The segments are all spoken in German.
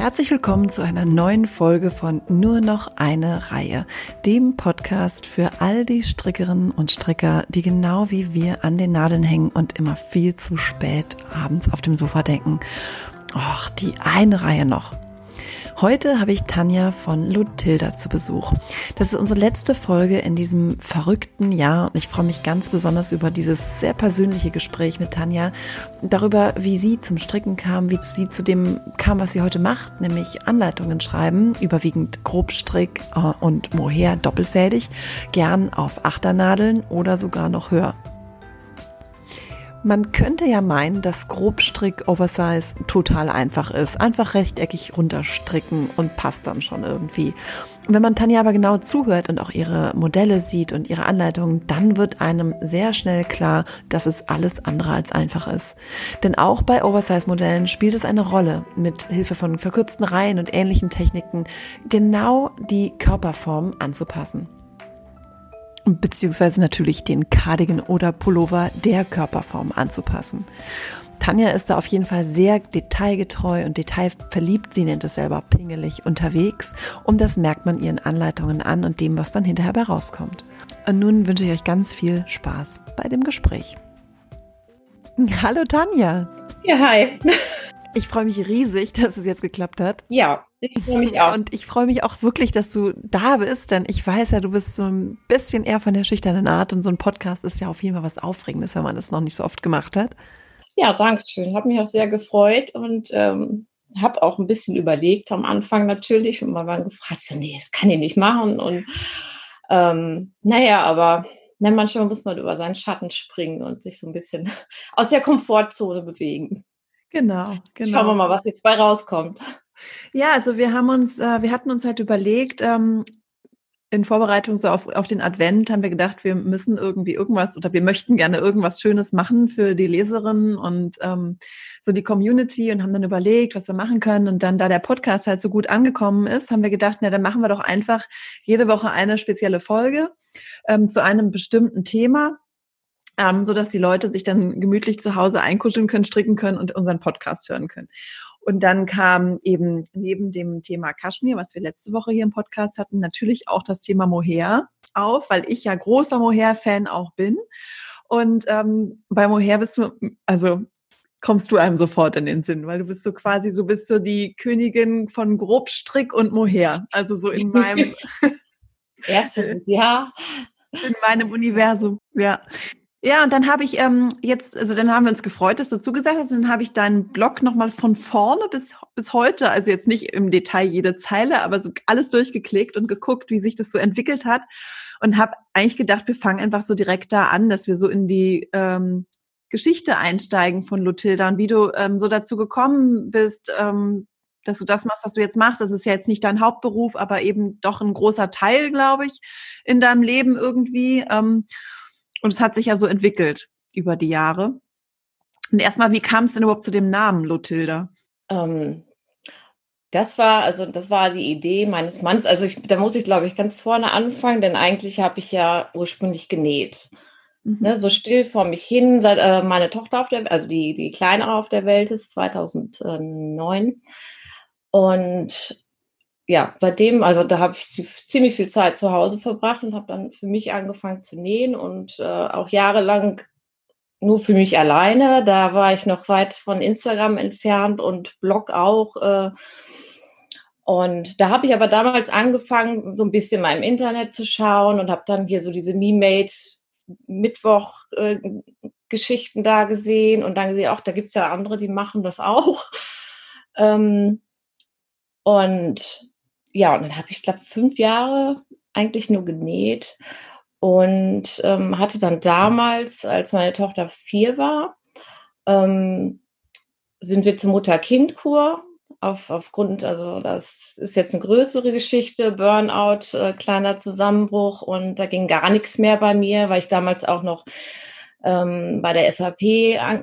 Herzlich willkommen zu einer neuen Folge von Nur noch eine Reihe, dem Podcast für all die Strickerinnen und Stricker, die genau wie wir an den Nadeln hängen und immer viel zu spät abends auf dem Sofa denken. Och, die eine Reihe noch. Heute habe ich Tanja von Lutilda zu Besuch. Das ist unsere letzte Folge in diesem verrückten Jahr und ich freue mich ganz besonders über dieses sehr persönliche Gespräch mit Tanja, darüber, wie sie zum Stricken kam, wie sie zu dem kam, was sie heute macht, nämlich Anleitungen schreiben, überwiegend Grobstrick äh, und Mohair doppelfädig, gern auf Achternadeln oder sogar noch höher. Man könnte ja meinen, dass Grobstrick Oversize total einfach ist. Einfach rechteckig runterstricken und passt dann schon irgendwie. wenn man Tanja aber genau zuhört und auch ihre Modelle sieht und ihre Anleitungen, dann wird einem sehr schnell klar, dass es alles andere als einfach ist. Denn auch bei Oversize-Modellen spielt es eine Rolle, mit Hilfe von verkürzten Reihen und ähnlichen Techniken genau die Körperform anzupassen beziehungsweise natürlich den Cardigan oder Pullover der Körperform anzupassen. Tanja ist da auf jeden Fall sehr detailgetreu und detailverliebt, sie nennt es selber pingelig unterwegs und das merkt man ihren Anleitungen an und dem, was dann hinterher bei rauskommt. Und nun wünsche ich euch ganz viel Spaß bei dem Gespräch. Hallo Tanja. Ja, hi. Ich freue mich riesig, dass es jetzt geklappt hat. Ja, ich freue mich auch. Und ich freue mich auch wirklich, dass du da bist, denn ich weiß ja, du bist so ein bisschen eher von der schüchternen Art und so ein Podcast ist ja auf jeden Fall was Aufregendes, wenn man das noch nicht so oft gemacht hat. Ja, danke schön. Habe mich auch sehr gefreut und ähm, habe auch ein bisschen überlegt am Anfang natürlich und mal waren gefragt, so, nee, das kann ich nicht machen. Und ähm, naja, aber na, manchmal muss man über seinen Schatten springen und sich so ein bisschen aus der Komfortzone bewegen. Genau, genau. Schauen wir mal, was jetzt bei rauskommt. Ja, also wir haben uns, äh, wir hatten uns halt überlegt, ähm, in Vorbereitung so auf, auf den Advent haben wir gedacht, wir müssen irgendwie irgendwas oder wir möchten gerne irgendwas Schönes machen für die Leserinnen und ähm, so die Community und haben dann überlegt, was wir machen können. Und dann, da der Podcast halt so gut angekommen ist, haben wir gedacht, na, dann machen wir doch einfach jede Woche eine spezielle Folge ähm, zu einem bestimmten Thema ähm, so dass die Leute sich dann gemütlich zu Hause einkuscheln können, stricken können und unseren Podcast hören können. Und dann kam eben neben dem Thema Kaschmir, was wir letzte Woche hier im Podcast hatten, natürlich auch das Thema Mohair auf, weil ich ja großer Mohair-Fan auch bin. Und ähm, bei Mohair bist du, also kommst du einem sofort in den Sinn, weil du bist so quasi, so bist du die Königin von Grobstrick und Mohair. Also so in meinem Erste, ja. In meinem Universum, ja. Ja, und dann habe ich ähm, jetzt, also dann haben wir uns gefreut, dass du zugesagt hast, und dann habe ich deinen Blog nochmal von vorne bis, bis heute, also jetzt nicht im Detail jede Zeile, aber so alles durchgeklickt und geguckt, wie sich das so entwickelt hat und habe eigentlich gedacht, wir fangen einfach so direkt da an, dass wir so in die ähm, Geschichte einsteigen von Lutilda und wie du ähm, so dazu gekommen bist, ähm, dass du das machst, was du jetzt machst. Das ist ja jetzt nicht dein Hauptberuf, aber eben doch ein großer Teil, glaube ich, in deinem Leben irgendwie. Ähm, und es hat sich ja so entwickelt über die Jahre. Und erstmal, wie kam es denn überhaupt zu dem Namen Lothilda? Ähm, das war, also das war die Idee meines Mannes. Also ich, da muss ich, glaube ich, ganz vorne anfangen, denn eigentlich habe ich ja ursprünglich genäht. Mhm. Ne, so still vor mich hin, seit äh, meine Tochter auf der, also die, die kleinere auf der Welt ist, 2009. Und ja, seitdem, also da habe ich ziemlich viel Zeit zu Hause verbracht und habe dann für mich angefangen zu nähen und äh, auch jahrelang nur für mich alleine. Da war ich noch weit von Instagram entfernt und Blog auch. Äh, und da habe ich aber damals angefangen, so ein bisschen mal im Internet zu schauen und habe dann hier so diese Me-Made Mittwoch äh, Geschichten da gesehen und dann gesehen, auch da gibt's ja andere, die machen das auch. Ähm, und ja, und dann habe ich, glaube fünf Jahre eigentlich nur genäht und ähm, hatte dann damals, als meine Tochter vier war, ähm, sind wir zur Mutter-Kind-Kur auf, aufgrund, also das ist jetzt eine größere Geschichte, Burnout, äh, kleiner Zusammenbruch und da ging gar nichts mehr bei mir, weil ich damals auch noch ähm, bei der SAP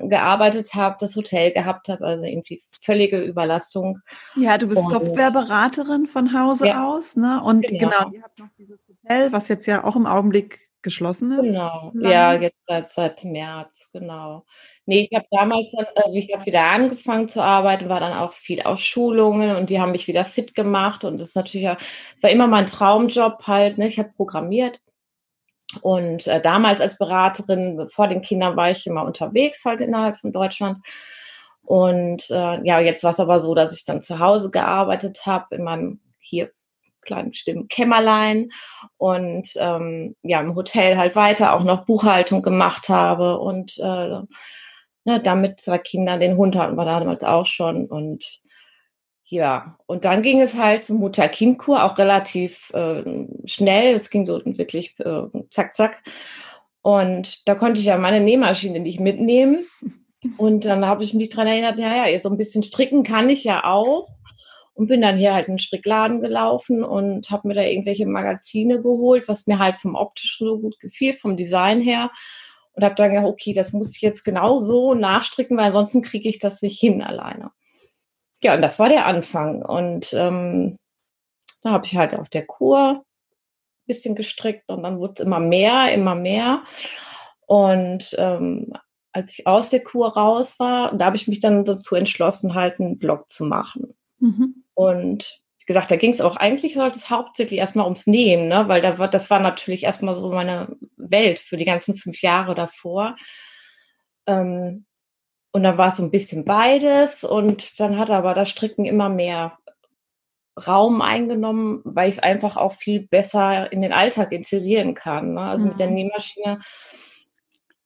gearbeitet habe, das Hotel gehabt habe, also irgendwie völlige Überlastung. Ja, du bist und, Softwareberaterin von Hause ja, aus, ne? Und genau, genau ihr habt noch dieses Hotel, was jetzt ja auch im Augenblick geschlossen ist? Genau, ja, jetzt seit, seit März, genau. Nee, ich habe damals dann, äh, ich habe wieder angefangen zu arbeiten, war dann auch viel aus Schulungen und die haben mich wieder fit gemacht und das ist natürlich, auch, war immer mein Traumjob halt, ne? ich habe programmiert und äh, damals als Beraterin, vor den Kindern war ich immer unterwegs halt innerhalb von Deutschland. Und äh, ja, jetzt war es aber so, dass ich dann zu Hause gearbeitet habe in meinem hier kleinen stillen Kämmerlein und ähm, ja im Hotel halt weiter auch noch Buchhaltung gemacht habe und äh, ne, damit zwei Kinder, den Hund hatten wir damals auch schon. Und ja, und dann ging es halt zum Mutter-Kind-Kur, auch relativ äh, schnell. Es ging so wirklich äh, zack, zack. Und da konnte ich ja meine Nähmaschine nicht mitnehmen. Und dann habe ich mich dran erinnert, ja, ja, so ein bisschen stricken kann ich ja auch und bin dann hier halt in den Strickladen gelaufen und habe mir da irgendwelche Magazine geholt, was mir halt vom optischen so gut gefiel, vom Design her. Und habe dann gedacht, okay, das muss ich jetzt genau so nachstricken, weil ansonsten kriege ich das nicht hin alleine. Ja, und das war der Anfang. Und ähm, da habe ich halt auf der Kur ein bisschen gestrickt und dann wurde es immer mehr, immer mehr. Und ähm, als ich aus der Kur raus war, da habe ich mich dann dazu entschlossen, halt einen Blog zu machen. Mhm. Und wie gesagt, da ging es auch eigentlich sollte es hauptsächlich erstmal ums Nähen, ne? weil da war, das war natürlich erstmal so meine Welt für die ganzen fünf Jahre davor. Ähm, und dann war es so ein bisschen beides und dann hat aber das Stricken immer mehr Raum eingenommen, weil ich es einfach auch viel besser in den Alltag integrieren kann. Ne? Also mhm. mit der mhm. Nähmaschine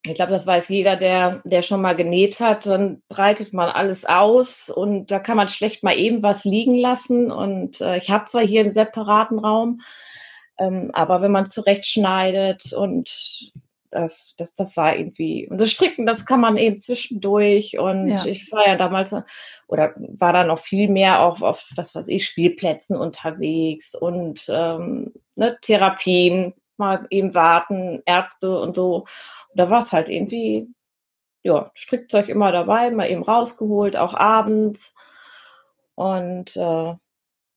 ich glaube, das weiß jeder, der, der schon mal genäht hat, dann breitet man alles aus und da kann man schlecht mal eben was liegen lassen. Und äh, ich habe zwar hier einen separaten Raum, ähm, aber wenn man zurechtschneidet und das, das, das war irgendwie, und das Stricken, das kann man eben zwischendurch und ja. ich war ja damals, oder war da noch viel mehr auf, auf was weiß ich, Spielplätzen unterwegs und ähm, ne, Therapien, mal eben warten, Ärzte und so da war es halt irgendwie, ja, Strickzeug immer dabei, mal eben rausgeholt, auch abends. Und äh,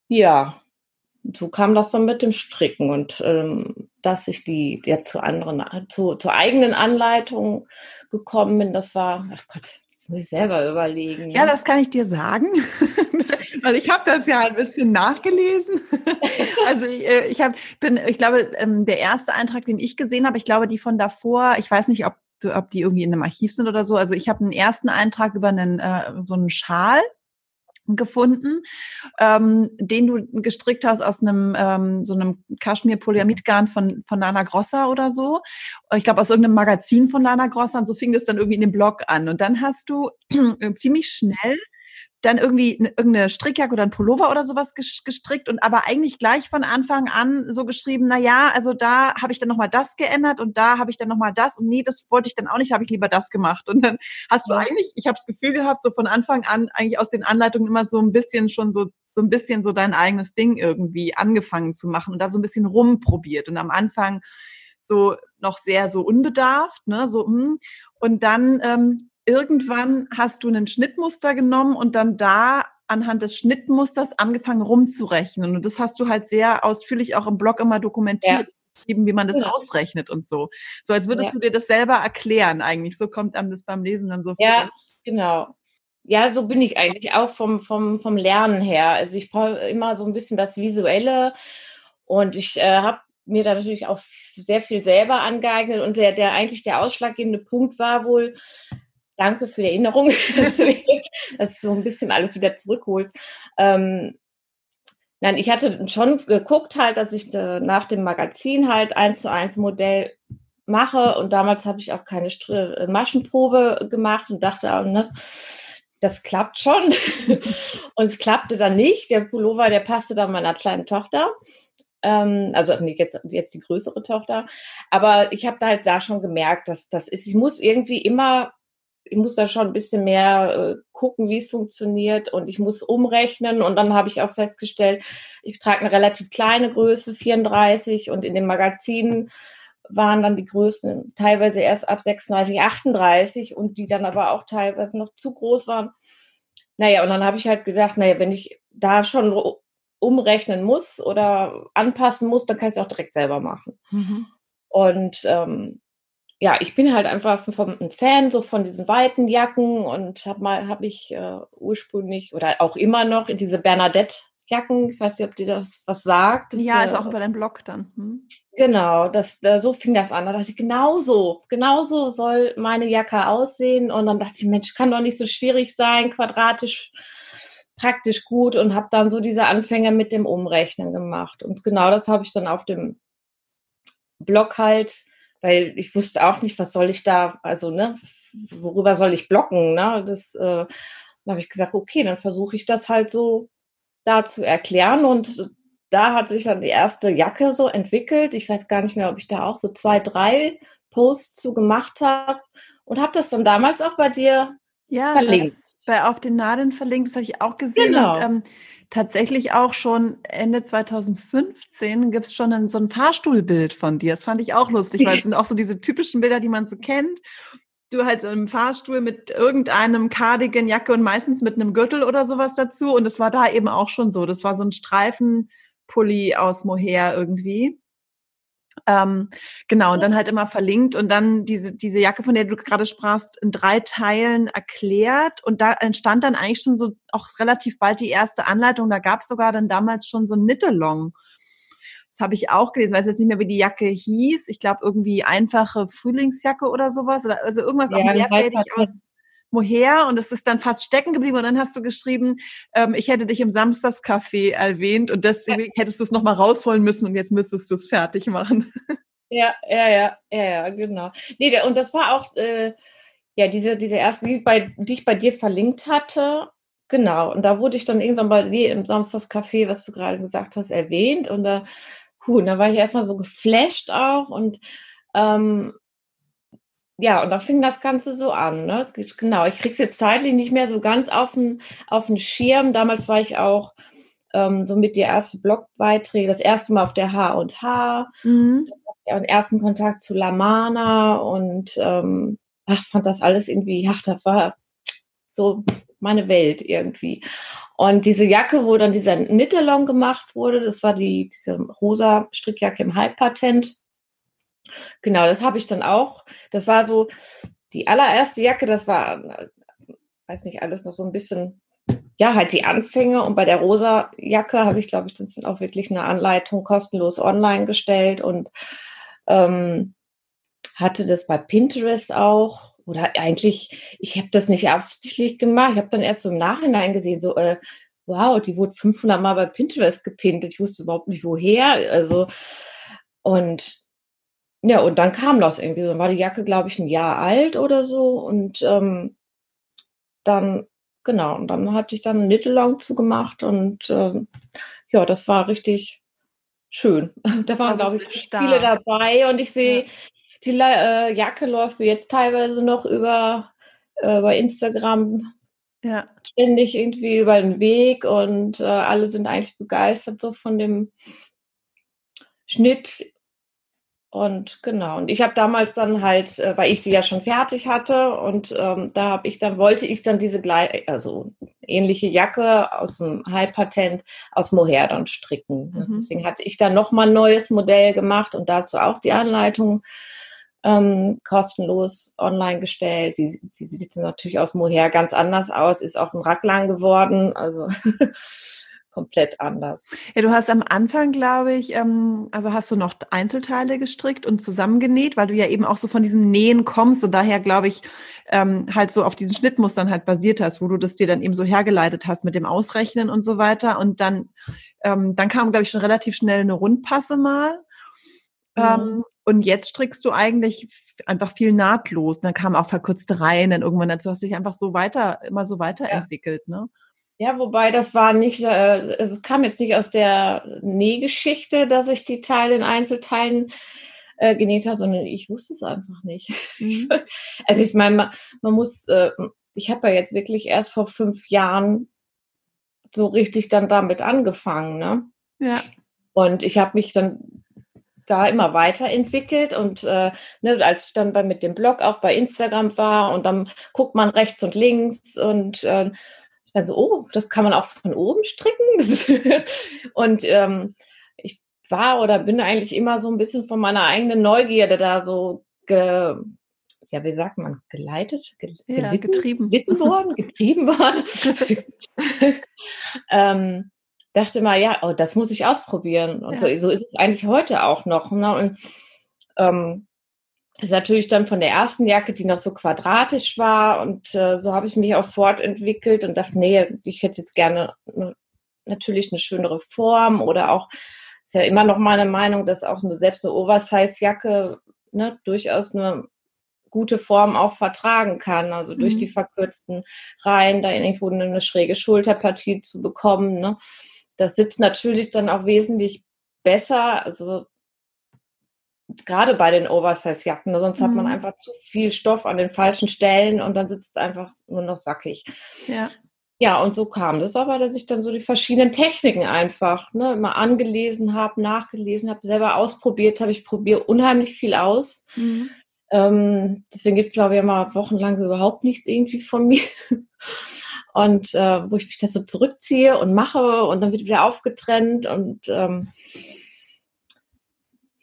ja, so kam das dann mit dem Stricken und ähm, dass ich die ja zu anderen, zu, zur eigenen Anleitung gekommen bin, das war, ach Gott, das muss ich selber überlegen. Ja, ne? das kann ich dir sagen. Weil ich habe das ja ein bisschen nachgelesen. also ich, äh, ich hab, bin, ich glaube, ähm, der erste Eintrag, den ich gesehen habe, ich glaube, die von davor, ich weiß nicht, ob ob die irgendwie in einem Archiv sind oder so. Also ich habe einen ersten Eintrag über einen äh, so einen Schal gefunden, ähm, den du gestrickt hast aus einem ähm, so einem Kaschmir-Polyamidgarn von von Lana Grossa oder so. Ich glaube aus irgendeinem Magazin von Lana Grossa und so fing das dann irgendwie in dem Blog an. Und dann hast du ziemlich schnell dann irgendwie eine, irgendeine Strickjacke oder ein Pullover oder sowas gestrickt und aber eigentlich gleich von Anfang an so geschrieben, na ja, also da habe ich dann nochmal das geändert und da habe ich dann nochmal das und nee, das wollte ich dann auch nicht, habe ich lieber das gemacht. Und dann hast du eigentlich, ich habe das Gefühl gehabt, so von Anfang an eigentlich aus den Anleitungen immer so ein bisschen schon so so ein bisschen so dein eigenes Ding irgendwie angefangen zu machen und da so ein bisschen rumprobiert und am Anfang so noch sehr so unbedarft, ne, so hm. und dann ähm, irgendwann hast du ein Schnittmuster genommen und dann da anhand des Schnittmusters angefangen rumzurechnen. Und das hast du halt sehr ausführlich auch im Blog immer dokumentiert. Ja. wie man das ja. ausrechnet und so. So als würdest ja. du dir das selber erklären eigentlich. So kommt einem das beim Lesen dann so Ja, vor. genau. Ja, so bin ich eigentlich auch vom, vom, vom Lernen her. Also ich brauche immer so ein bisschen das Visuelle und ich äh, habe mir da natürlich auch sehr viel selber angeeignet und der, der eigentlich der ausschlaggebende Punkt war wohl, Danke für die Erinnerung, dass du so ein bisschen alles wieder zurückholst. Ähm, nein, ich hatte schon geguckt halt, dass ich äh, nach dem Magazin halt eins zu eins Modell mache und damals habe ich auch keine Str äh, Maschenprobe gemacht und dachte, ne, das klappt schon. und es klappte dann nicht. Der Pullover, der passte dann meiner kleinen Tochter ähm, also jetzt, jetzt die größere Tochter. Aber ich habe da halt da schon gemerkt, dass das ist, ich muss irgendwie immer ich muss da schon ein bisschen mehr äh, gucken, wie es funktioniert und ich muss umrechnen und dann habe ich auch festgestellt, ich trage eine relativ kleine Größe, 34 und in den Magazinen waren dann die Größen teilweise erst ab 36, 38 und die dann aber auch teilweise noch zu groß waren. Naja, und dann habe ich halt gedacht, naja, wenn ich da schon umrechnen muss oder anpassen muss, dann kann ich es auch direkt selber machen. Mhm. Und ähm, ja, ich bin halt einfach ein Fan so von diesen weiten Jacken und habe mal habe ich äh, ursprünglich oder auch immer noch diese Bernadette Jacken. Ich weiß nicht, ob dir das was sagt. Das, ja, ist äh, auch über deinen Blog dann. Hm? Genau, das, so fing das an. Da dachte ich, genauso, genauso soll meine Jacke aussehen. Und dann dachte ich, Mensch, kann doch nicht so schwierig sein, quadratisch praktisch gut und habe dann so diese Anfänge mit dem Umrechnen gemacht. Und genau das habe ich dann auf dem Blog halt, weil ich wusste auch nicht, was soll ich da, also ne, worüber soll ich blocken, ne? Das äh, dann habe ich gesagt, okay, dann versuche ich das halt so da zu erklären und da hat sich dann die erste Jacke so entwickelt. Ich weiß gar nicht mehr, ob ich da auch so zwei, drei Posts zu gemacht habe und habe das dann damals auch bei dir ja, verlinkt bei Auf den Nadeln verlinkt, das habe ich auch gesehen. Genau. Und, ähm, tatsächlich auch schon Ende 2015 gibt es schon ein, so ein Fahrstuhlbild von dir. Das fand ich auch lustig, weil es sind auch so diese typischen Bilder, die man so kennt. Du halt so im Fahrstuhl mit irgendeinem Cardigan, Jacke und meistens mit einem Gürtel oder sowas dazu. Und das war da eben auch schon so. Das war so ein Streifenpulli aus Mohair irgendwie. Ähm, genau, und dann halt immer verlinkt und dann diese, diese Jacke, von der du gerade sprachst, in drei Teilen erklärt. Und da entstand dann eigentlich schon so auch relativ bald die erste Anleitung. Da gab es sogar dann damals schon so ein Knittelong. Das habe ich auch gelesen, weiß jetzt nicht mehr, wie die Jacke hieß. Ich glaube, irgendwie einfache Frühlingsjacke oder sowas. Oder also irgendwas ja, auch mehrfältig aus Moher und es ist dann fast stecken geblieben und dann hast du geschrieben, ähm, ich hätte dich im Samstagscafé erwähnt und deswegen hättest du es nochmal rausholen müssen und jetzt müsstest du es fertig machen. Ja, ja, ja, ja, ja, genau. Nee, und das war auch, äh, ja, diese, diese erste, die, bei, die ich bei dir verlinkt hatte, genau. Und da wurde ich dann irgendwann bei dir im Samstagscafé, was du gerade gesagt hast, erwähnt und da, huh, und da war ich erstmal so geflasht auch und ähm, ja, und da fing das Ganze so an. Ne? Genau, ich krieg's jetzt zeitlich nicht mehr so ganz auf den, auf den Schirm. Damals war ich auch ähm, so mit die erste Blogbeiträge, das erste Mal auf der H und H, mhm. den ersten Kontakt zu Lamana und ähm, ach, fand das alles irgendwie, ach, das war so meine Welt irgendwie. Und diese Jacke, wo dann dieser Knittelong gemacht wurde, das war die, diese rosa Strickjacke im Halbpatent Genau, das habe ich dann auch. Das war so die allererste Jacke, das war, weiß nicht, alles noch so ein bisschen, ja, halt die Anfänge. Und bei der rosa Jacke habe ich, glaube ich, das sind auch wirklich eine Anleitung kostenlos online gestellt und ähm, hatte das bei Pinterest auch. Oder eigentlich, ich habe das nicht absichtlich gemacht. Ich habe dann erst so im Nachhinein gesehen, so, äh, wow, die wurde 500 Mal bei Pinterest gepinnt. Ich wusste überhaupt nicht, woher. Also, und ja, und dann kam das irgendwie so. Dann war die Jacke, glaube ich, ein Jahr alt oder so. Und ähm, dann, genau, und dann hatte ich dann einen Knittelong zugemacht und ähm, ja, das war richtig schön. Da waren, glaube ich, stark. viele dabei und ich sehe, ja. die äh, Jacke läuft mir jetzt teilweise noch über äh, bei Instagram ja. ständig irgendwie über den Weg und äh, alle sind eigentlich begeistert so von dem Schnitt und genau, und ich habe damals dann halt, äh, weil ich sie ja schon fertig hatte und ähm, da habe ich dann, wollte ich dann diese gleich, also ähnliche Jacke aus dem High-Patent aus Mohair dann stricken. Mhm. Deswegen hatte ich dann nochmal ein neues Modell gemacht und dazu auch die Anleitung ähm, kostenlos online gestellt. Sie, sie sieht natürlich aus Mohair ganz anders aus, ist auch ein Racklang geworden, also komplett anders. Ja, du hast am Anfang, glaube ich, ähm, also hast du noch Einzelteile gestrickt und zusammengenäht, weil du ja eben auch so von diesem Nähen kommst und daher, glaube ich, ähm, halt so auf diesen Schnittmustern halt basiert hast, wo du das dir dann eben so hergeleitet hast mit dem Ausrechnen und so weiter. Und dann, ähm, dann kam, glaube ich, schon relativ schnell eine Rundpasse mal. Mhm. Ähm, und jetzt strickst du eigentlich einfach viel nahtlos. Dann kamen auch verkürzte Reihen, dann irgendwann dazu hast du dich einfach so weiter, immer so weiterentwickelt, ja. ne? Ja, wobei das war nicht, äh, es kam jetzt nicht aus der Nähgeschichte, dass ich die Teile in Einzelteilen äh, genäht habe, sondern ich wusste es einfach nicht. Mhm. also ich meine, man, man muss, äh, ich habe ja jetzt wirklich erst vor fünf Jahren so richtig dann damit angefangen, ne? Ja. Und ich habe mich dann da immer weiterentwickelt und äh, ne, als ich dann bei, mit dem Blog auch bei Instagram war und dann guckt man rechts und links und äh, also, oh, das kann man auch von oben stricken. und ähm, ich war oder bin eigentlich immer so ein bisschen von meiner eigenen Neugierde da so ge, ja, wie sagt man, geleitet, ge ja, gelitten, getrieben. gelitten worden, getrieben worden. ähm, dachte mal, ja, oh, das muss ich ausprobieren. Und ja. so, so ist es eigentlich heute auch noch. Ne? Und ähm, ist natürlich dann von der ersten Jacke, die noch so quadratisch war. Und äh, so habe ich mich auch fortentwickelt und dachte, nee, ich hätte jetzt gerne ne, natürlich eine schönere Form oder auch, ist ja immer noch meine Meinung, dass auch eine, selbst eine Oversize-Jacke ne, durchaus eine gute Form auch vertragen kann. Also durch mhm. die verkürzten Reihen da irgendwo eine schräge Schulterpartie zu bekommen. Ne? Das sitzt natürlich dann auch wesentlich besser. Also gerade bei den Oversize-Jacken, ne? sonst mhm. hat man mhm. einfach zu viel Stoff an den falschen Stellen und dann sitzt es einfach nur noch sackig. Ja. Ja, und so kam das aber, dass ich dann so die verschiedenen Techniken einfach ne, immer angelesen habe, nachgelesen habe, selber ausprobiert habe. Ich probiere unheimlich viel aus. Mhm. Ähm, deswegen gibt es, glaube ich, immer wochenlang überhaupt nichts irgendwie von mir. Und äh, wo ich mich das so zurückziehe und mache und dann wird wieder aufgetrennt und ähm,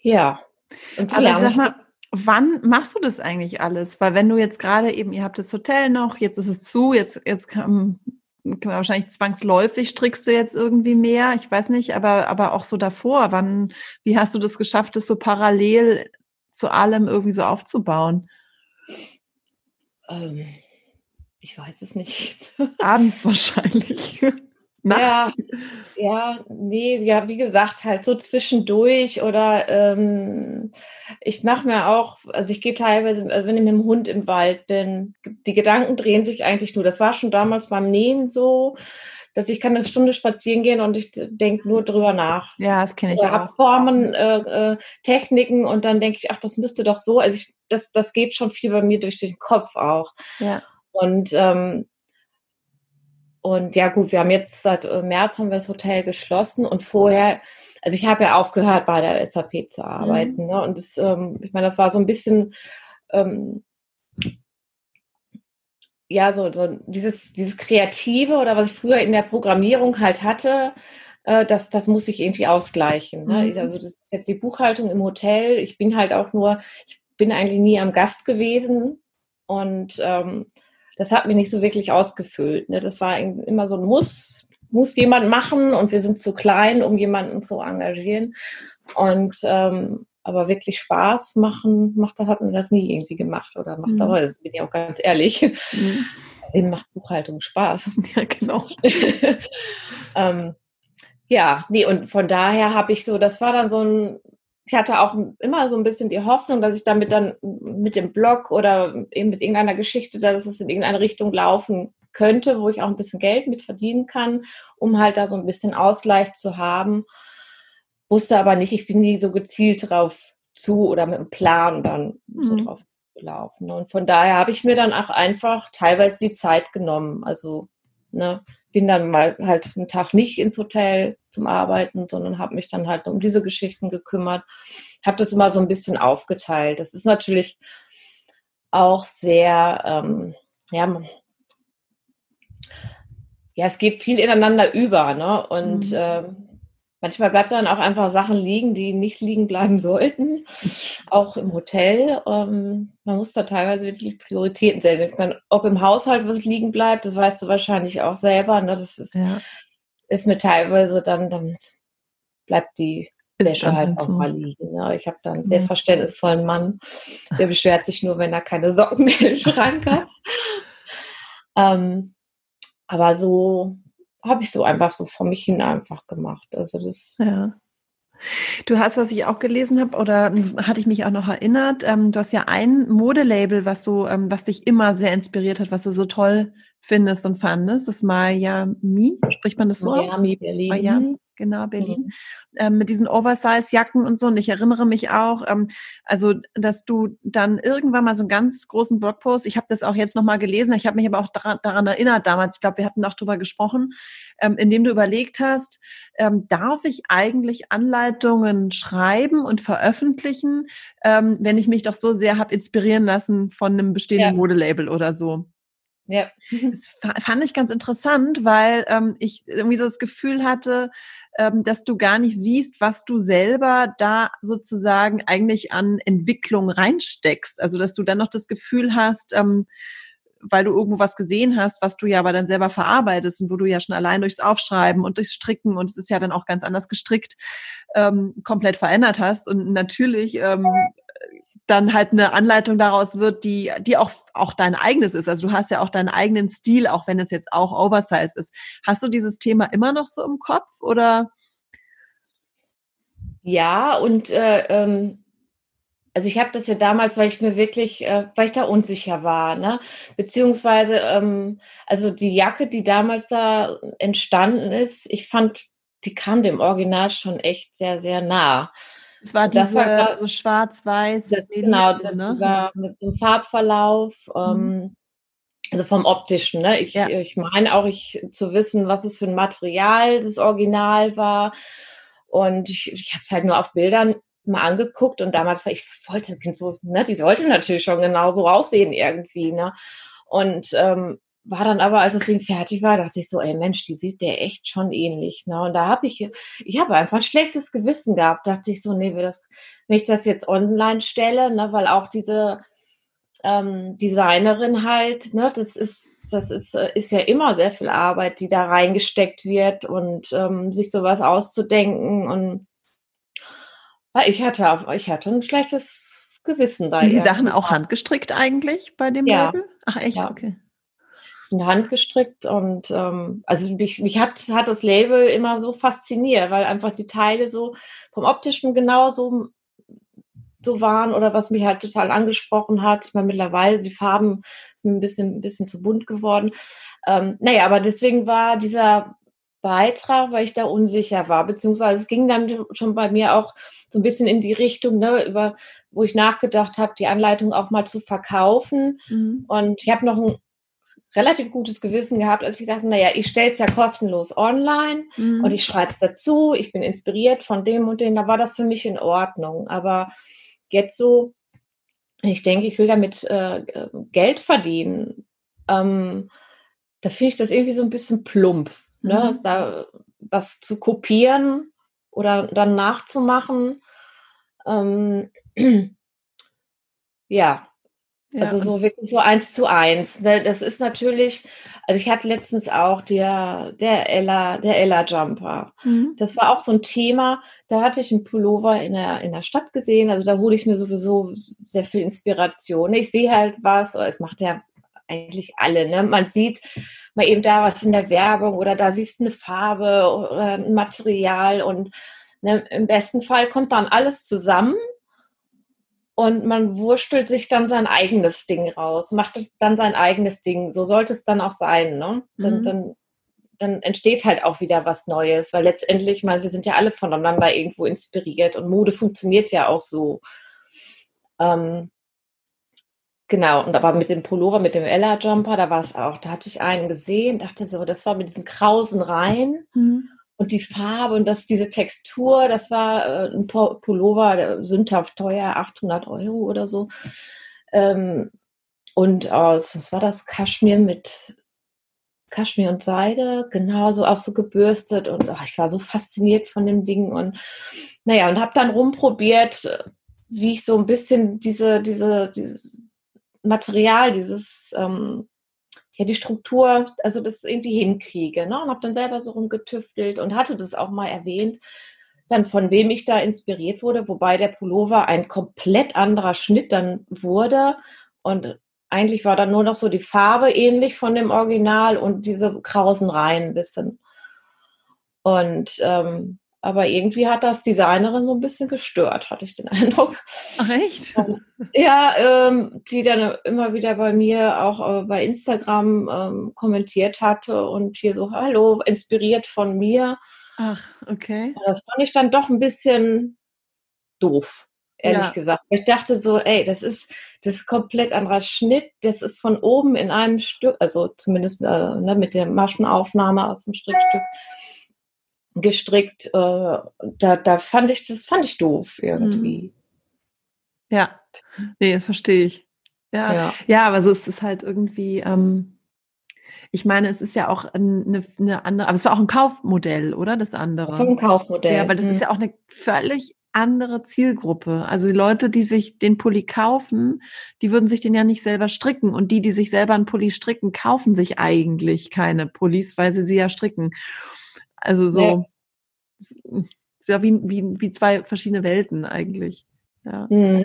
ja, und Aber sag mal, wann machst du das eigentlich alles? Weil wenn du jetzt gerade eben, ihr habt das Hotel noch, jetzt ist es zu, jetzt, jetzt kann, kann wahrscheinlich zwangsläufig strickst du jetzt irgendwie mehr, ich weiß nicht, aber, aber auch so davor, wann, wie hast du das geschafft, das so parallel zu allem irgendwie so aufzubauen? Ähm, ich weiß es nicht. Abends wahrscheinlich. Ja, ja, nee, ja, wie gesagt, halt so zwischendurch oder ähm, ich mache mir auch, also ich gehe teilweise, also wenn ich mit dem Hund im Wald bin, die Gedanken drehen sich eigentlich nur. Das war schon damals beim Nähen so, dass ich kann eine Stunde spazieren gehen und ich denke nur drüber nach. Ja, das kenne ich oder auch. Formen, äh, äh, Techniken und dann denke ich, ach, das müsste doch so. Also ich, das, das geht schon viel bei mir durch den Kopf auch. Ja. Und ähm, und ja gut, wir haben jetzt seit äh, März haben wir das Hotel geschlossen und vorher, also ich habe ja aufgehört bei der SAP zu arbeiten. Mhm. Ne? Und das, ähm, ich meine, das war so ein bisschen ähm, ja so, so dieses, dieses Kreative oder was ich früher in der Programmierung halt hatte, äh, das, das muss ich irgendwie ausgleichen. Ne? Mhm. Also das ist jetzt die Buchhaltung im Hotel. Ich bin halt auch nur, ich bin eigentlich nie am Gast gewesen und ähm, das hat mich nicht so wirklich ausgefüllt. Ne? Das war immer so ein Muss, muss jemand machen und wir sind zu klein, um jemanden zu engagieren. Und ähm, aber wirklich Spaß machen, macht, hat mir das nie irgendwie gemacht oder macht mhm. aber, das bin ich auch ganz ehrlich. Mhm. Wem macht Buchhaltung Spaß? Ja, genau. ähm, ja, nee, und von daher habe ich so, das war dann so ein ich hatte auch immer so ein bisschen die Hoffnung, dass ich damit dann mit dem Blog oder eben mit irgendeiner Geschichte, dass es in irgendeine Richtung laufen könnte, wo ich auch ein bisschen Geld mit verdienen kann, um halt da so ein bisschen Ausgleich zu haben. Wusste aber nicht, ich bin nie so gezielt drauf zu oder mit einem Plan dann mhm. so drauf gelaufen. Und von daher habe ich mir dann auch einfach teilweise die Zeit genommen. Also, ne, bin dann mal halt einen Tag nicht ins Hotel zum Arbeiten, sondern habe mich dann halt um diese Geschichten gekümmert. Habe das immer so ein bisschen aufgeteilt. Das ist natürlich auch sehr, ähm, ja, ja, es geht viel ineinander über, ne? Und mhm. ähm, Manchmal bleibt dann auch einfach Sachen liegen, die nicht liegen bleiben sollten, auch im Hotel. Ähm, man muss da teilweise wirklich Prioritäten setzen. Ich meine, ob im Haushalt was liegen bleibt, das weißt du wahrscheinlich auch selber. Ne? Das ist, ja. ist mir teilweise dann, dann bleibt die Wäsche halt auch so. mal liegen. Ne? Ich habe dann einen sehr verständnisvollen Mann, der beschwert sich nur, wenn er keine Socken mehr im Schrank hat. ähm, aber so habe ich so einfach so vor mich hin einfach gemacht. Also das. Ja. Du hast, was ich auch gelesen habe, oder hatte ich mich auch noch erinnert, ähm, du hast ja ein Modelabel, was so, ähm, was dich immer sehr inspiriert hat, was du so toll findest und fandest. Das Miami, spricht man das so Miami, aus? Berlin. Miami genau, Berlin, mhm. ähm, mit diesen Oversize-Jacken und so. Und ich erinnere mich auch, ähm, also, dass du dann irgendwann mal so einen ganz großen Blogpost, ich habe das auch jetzt nochmal gelesen, ich habe mich aber auch daran, daran, erinnert damals, ich glaube, wir hatten auch drüber gesprochen, ähm, in dem du überlegt hast, ähm, darf ich eigentlich Anleitungen schreiben und veröffentlichen, ähm, wenn ich mich doch so sehr habe inspirieren lassen von einem bestehenden ja. Modelabel oder so? Ja. Das fand ich ganz interessant, weil ähm, ich irgendwie so das Gefühl hatte, ähm, dass du gar nicht siehst, was du selber da sozusagen eigentlich an Entwicklung reinsteckst. Also dass du dann noch das Gefühl hast, ähm, weil du irgendwo was gesehen hast, was du ja aber dann selber verarbeitest und wo du ja schon allein durchs Aufschreiben und durchs Stricken und es ist ja dann auch ganz anders gestrickt, ähm, komplett verändert hast. Und natürlich ähm, dann halt eine Anleitung daraus wird, die, die auch, auch dein eigenes ist. Also du hast ja auch deinen eigenen Stil, auch wenn es jetzt auch Oversize ist. Hast du dieses Thema immer noch so im Kopf oder? Ja, und äh, ähm, also ich habe das ja damals, weil ich mir wirklich, äh, weil ich da unsicher war, ne? Beziehungsweise, ähm, also die Jacke, die damals da entstanden ist, ich fand, die kam dem Original schon echt sehr, sehr nah. Es war diese war, so schwarz-weiß. Genau, das ne? war mit dem Farbverlauf. Mhm. Ähm, also vom optischen, ne? Ich, ja. ich meine auch ich zu wissen, was es für ein Material das Original war. Und ich, ich habe es halt nur auf Bildern mal angeguckt und damals war ich wollte so, ne, die sollte natürlich schon genauso aussehen irgendwie, ne? Und ähm, war dann aber, als das Ding fertig war, dachte ich so, ey Mensch, die sieht der echt schon ähnlich. Ne? Und da habe ich, ich habe einfach ein schlechtes Gewissen gehabt. Dachte ich so, nee, wenn, das, wenn ich das jetzt online stelle, ne, weil auch diese ähm, Designerin halt, ne, das ist, das ist, äh, ist ja immer sehr viel Arbeit, die da reingesteckt wird und ähm, sich sowas auszudenken. Und weil ich hatte, ich hatte ein schlechtes Gewissen da. Und die Sachen auch handgestrickt eigentlich bei dem ja. Label? Ach echt? Ja. Okay in der Hand gestrickt und ähm, also mich, mich hat, hat das Label immer so fasziniert, weil einfach die Teile so vom optischen genauso so waren oder was mich halt total angesprochen hat. Ich meine, mittlerweile die Farben sind ein bisschen, ein bisschen zu bunt geworden. Ähm, naja, aber deswegen war dieser Beitrag, weil ich da unsicher war, beziehungsweise es ging dann schon bei mir auch so ein bisschen in die Richtung, ne, über, wo ich nachgedacht habe, die Anleitung auch mal zu verkaufen. Mhm. Und ich habe noch ein relativ gutes Gewissen gehabt, als ich dachte, naja, ich stelle es ja kostenlos online mhm. und ich schreibe es dazu, ich bin inspiriert von dem und dem, da war das für mich in Ordnung. Aber jetzt so, ich denke, ich will damit äh, Geld verdienen, ähm, da finde ich das irgendwie so ein bisschen plump, ne? Mhm. Da was zu kopieren oder dann nachzumachen. Ähm, ja, ja. Also so wirklich so eins zu eins. Ne? Das ist natürlich, also ich hatte letztens auch der, der Ella, der Ella Jumper. Mhm. Das war auch so ein Thema. Da hatte ich einen Pullover in der, in der Stadt gesehen. Also da hole ich mir sowieso sehr viel Inspiration. Ich sehe halt was, es macht ja eigentlich alle, ne? Man sieht mal eben da was in der Werbung oder da siehst du eine Farbe oder ein Material und ne, im besten Fall kommt dann alles zusammen und man wurstelt sich dann sein eigenes Ding raus, macht dann sein eigenes Ding. So sollte es dann auch sein. Ne? Dann, mhm. dann, dann entsteht halt auch wieder was Neues, weil letztendlich, mal, wir sind ja alle voneinander irgendwo inspiriert und Mode funktioniert ja auch so. Ähm, genau, und aber mit dem Pullover, mit dem Ella Jumper, da war es auch, da hatte ich einen gesehen, dachte so, das war mit diesen krausen Reihen. Mhm und die Farbe und das, diese Textur, das war äh, ein Pullover, sündhaft teuer, 800 Euro oder so. Ähm, und aus, was war das? Kaschmir mit Kaschmir und Seide, genauso auch so gebürstet und oh, ich war so fasziniert von dem Ding und naja, und habe dann rumprobiert, wie ich so ein bisschen diese, diese, dieses Material, dieses ähm, ja die Struktur, also das irgendwie hinkriege. Ne? Und habe dann selber so rumgetüftelt und hatte das auch mal erwähnt, dann von wem ich da inspiriert wurde, wobei der Pullover ein komplett anderer Schnitt dann wurde und eigentlich war dann nur noch so die Farbe ähnlich von dem Original und diese krausen Reihen ein bisschen. Und ähm, aber irgendwie hat das Designerin so ein bisschen gestört, hatte ich den Eindruck. Ach echt? Ja, ähm, die dann immer wieder bei mir auch äh, bei Instagram ähm, kommentiert hatte und hier so, hallo, inspiriert von mir. Ach, okay. Das fand ich dann doch ein bisschen doof, ehrlich ja. gesagt. Ich dachte so, ey, das ist, das ist komplett anderer Schnitt. Das ist von oben in einem Stück, also zumindest äh, ne, mit der Maschenaufnahme aus dem Strickstück gestrickt. Äh, da, da fand ich das fand ich doof irgendwie. Mhm. Ja, nee, das verstehe ich. Ja. ja, ja, aber so ist es halt irgendwie. Ähm, Ich meine, es ist ja auch eine, eine andere, aber es war auch ein Kaufmodell, oder? Das andere. Ein Kaufmodell. Ja, weil das hm. ist mhm. ja auch eine völlig andere Zielgruppe. Also die Leute, die sich den Pulli kaufen, die würden sich den ja nicht selber stricken. Und die, die sich selber einen Pulli stricken, kaufen sich eigentlich keine Pullis, weil sie sie ja stricken. Also so, ist ja wie, wie, wie zwei verschiedene Welten eigentlich. Ja. Mhm.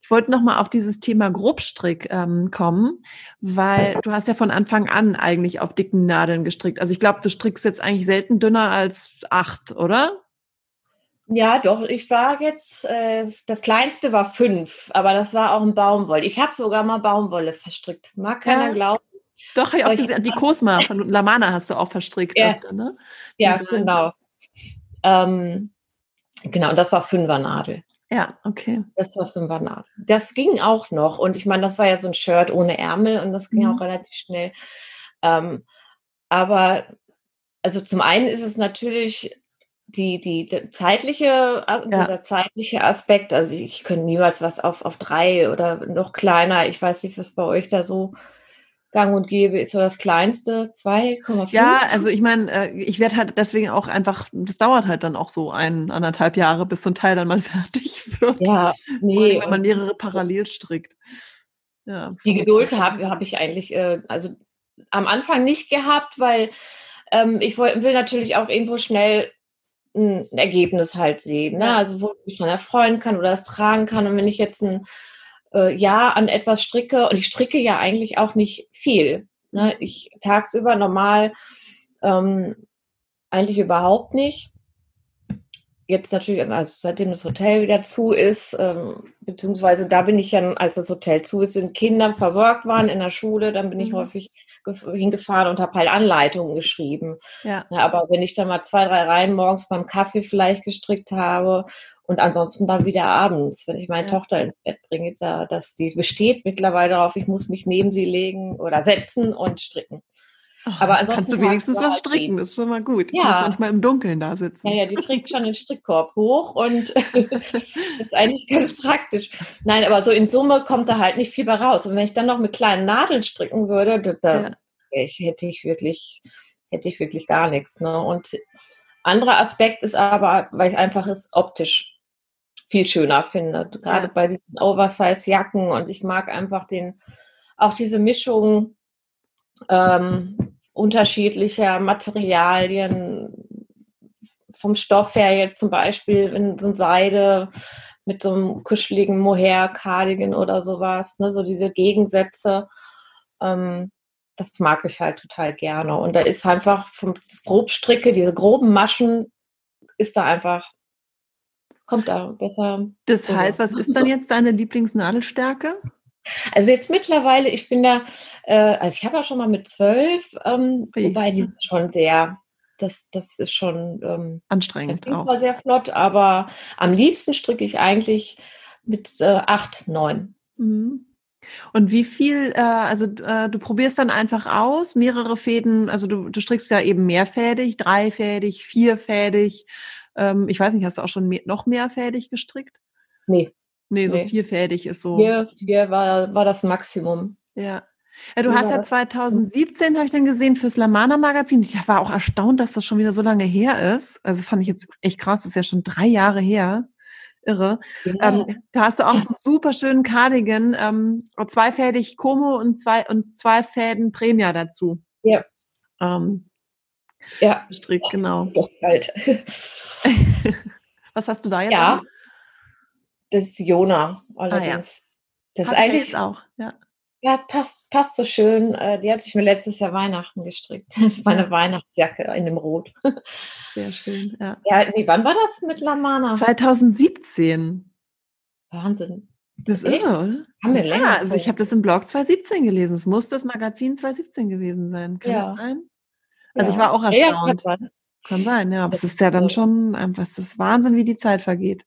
Ich wollte noch mal auf dieses Thema Grobstrick ähm, kommen, weil du hast ja von Anfang an eigentlich auf dicken Nadeln gestrickt. Also ich glaube, du strickst jetzt eigentlich selten dünner als acht, oder? Ja, doch. Ich war jetzt, äh, das kleinste war fünf, aber das war auch ein Baumwolle. Ich habe sogar mal Baumwolle verstrickt. Mag keiner ja. glauben. Doch, habe ich auch gesehen. Die Cosma von Lamana hast du auch verstrickt. Ja, öfter, ne? ja genau. Ähm, genau, und das war Fünfernadel. Ja, okay. Das war Fünfernadel. Das ging auch noch. Und ich meine, das war ja so ein Shirt ohne Ärmel und das ging mhm. auch relativ schnell. Ähm, aber also zum einen ist es natürlich die, die, die zeitliche, ja. dieser zeitliche Aspekt, also ich könnte niemals was auf, auf drei oder noch kleiner, ich weiß nicht, was bei euch da so gang und gäbe ist so das kleinste, 2,5. Ja, also ich meine, äh, ich werde halt deswegen auch einfach, das dauert halt dann auch so ein, anderthalb Jahre, bis so ein Teil dann mal fertig wird. Ja, nee. Wenn man mehrere parallel strickt. Ja, die Geduld habe hab ich eigentlich, äh, also am Anfang nicht gehabt, weil ähm, ich will, will natürlich auch irgendwo schnell ein Ergebnis halt sehen. Ne? Also wo ich mich dran erfreuen kann oder das tragen kann. Und wenn ich jetzt ein äh, Jahr an etwas stricke, und ich stricke ja eigentlich auch nicht viel. Ne? Ich tagsüber normal ähm, eigentlich überhaupt nicht. Jetzt natürlich, also seitdem das Hotel wieder zu ist, ähm, beziehungsweise da bin ich ja, als das Hotel zu ist, wenn Kinder versorgt waren in der Schule, dann bin ich mhm. häufig hingefahren und habe halt Anleitungen geschrieben. Ja. ja. Aber wenn ich dann mal zwei, drei Reihen morgens beim Kaffee vielleicht gestrickt habe und ansonsten dann wieder abends, wenn ich meine ja. Tochter ins Bett bringe, da, dass die besteht mittlerweile darauf, ich muss mich neben sie legen oder setzen und stricken. Oh, aber ansonsten kannst du wenigstens was stricken, das ist schon mal gut. Ja. Du manchmal im Dunkeln da sitzen. Ja, ja, die trägt schon den Strickkorb hoch und ist eigentlich ganz praktisch. Nein, aber so in Summe kommt da halt nicht viel bei raus. Und wenn ich dann noch mit kleinen Nadeln stricken würde, da, ja. ich, hätte ich wirklich, hätte ich wirklich gar nichts. Ne? Und anderer Aspekt ist aber, weil ich einfach es optisch viel schöner finde. Gerade ja. bei diesen Oversize-Jacken und ich mag einfach den, auch diese Mischung, ähm, unterschiedlicher Materialien, vom Stoff her jetzt zum Beispiel in so Seide mit so einem kuscheligen Mohair-Cardigan oder sowas, ne, so diese Gegensätze, ähm, das mag ich halt total gerne. Und da ist einfach vom Grobstricke, diese groben Maschen, ist da einfach, kommt da besser. Das heißt, was ist dann jetzt deine Lieblingsnadelstärke? Also jetzt mittlerweile, ich bin da, äh, also ich habe ja schon mal mit zwölf, ähm, wobei die sind schon sehr, das, das ist schon ähm, anstrengend. Das auch. sehr flott, aber am liebsten stricke ich eigentlich mit äh, acht, neun. Mhm. Und wie viel, äh, also äh, du probierst dann einfach aus, mehrere Fäden, also du, du strickst ja eben mehrfädig, dreifädig, vierfädig. Ähm, ich weiß nicht, hast du auch schon mehr, noch mehrfädig gestrickt? Nee. Nee, so nee. vierfädig ist so. Vier, vier war, war das Maximum. Ja. Ja, du hast ja 2017, habe ich dann gesehen, fürs Lamana Magazin. Ich war auch erstaunt, dass das schon wieder so lange her ist. Also fand ich jetzt echt krass, das ist ja schon drei Jahre her. Irre. Ja. Ähm, da hast du auch so einen super schönen Cardigan, ähm, zweifädig Como und zwei und zwei Fäden Premia dazu. Ja. Ähm, ja. Strickt, genau. Doch kalt. Was hast du da jetzt? Ja. An? Das ist Jona allerdings. Ah, ja. Das ist eigentlich auch, ja. Ja, passt, passt so schön. Äh, die hatte ich mir letztes Jahr Weihnachten gestrickt. Das ist meine ja. Weihnachtsjacke in dem Rot. Sehr schön, ja. Ja, nee, wann war das mit Lamana? 2017. Wahnsinn. Das ist irre, oder? Haben wir länger. Ja, also ich habe das im Blog 2017 gelesen. Es muss das Magazin 2017 gewesen sein. Kann ja. das sein? Also ja. ich war auch erstaunt. Ja, kann sein, ja. Aber es ist ja dann schon einfach, das ist Wahnsinn, wie die Zeit vergeht.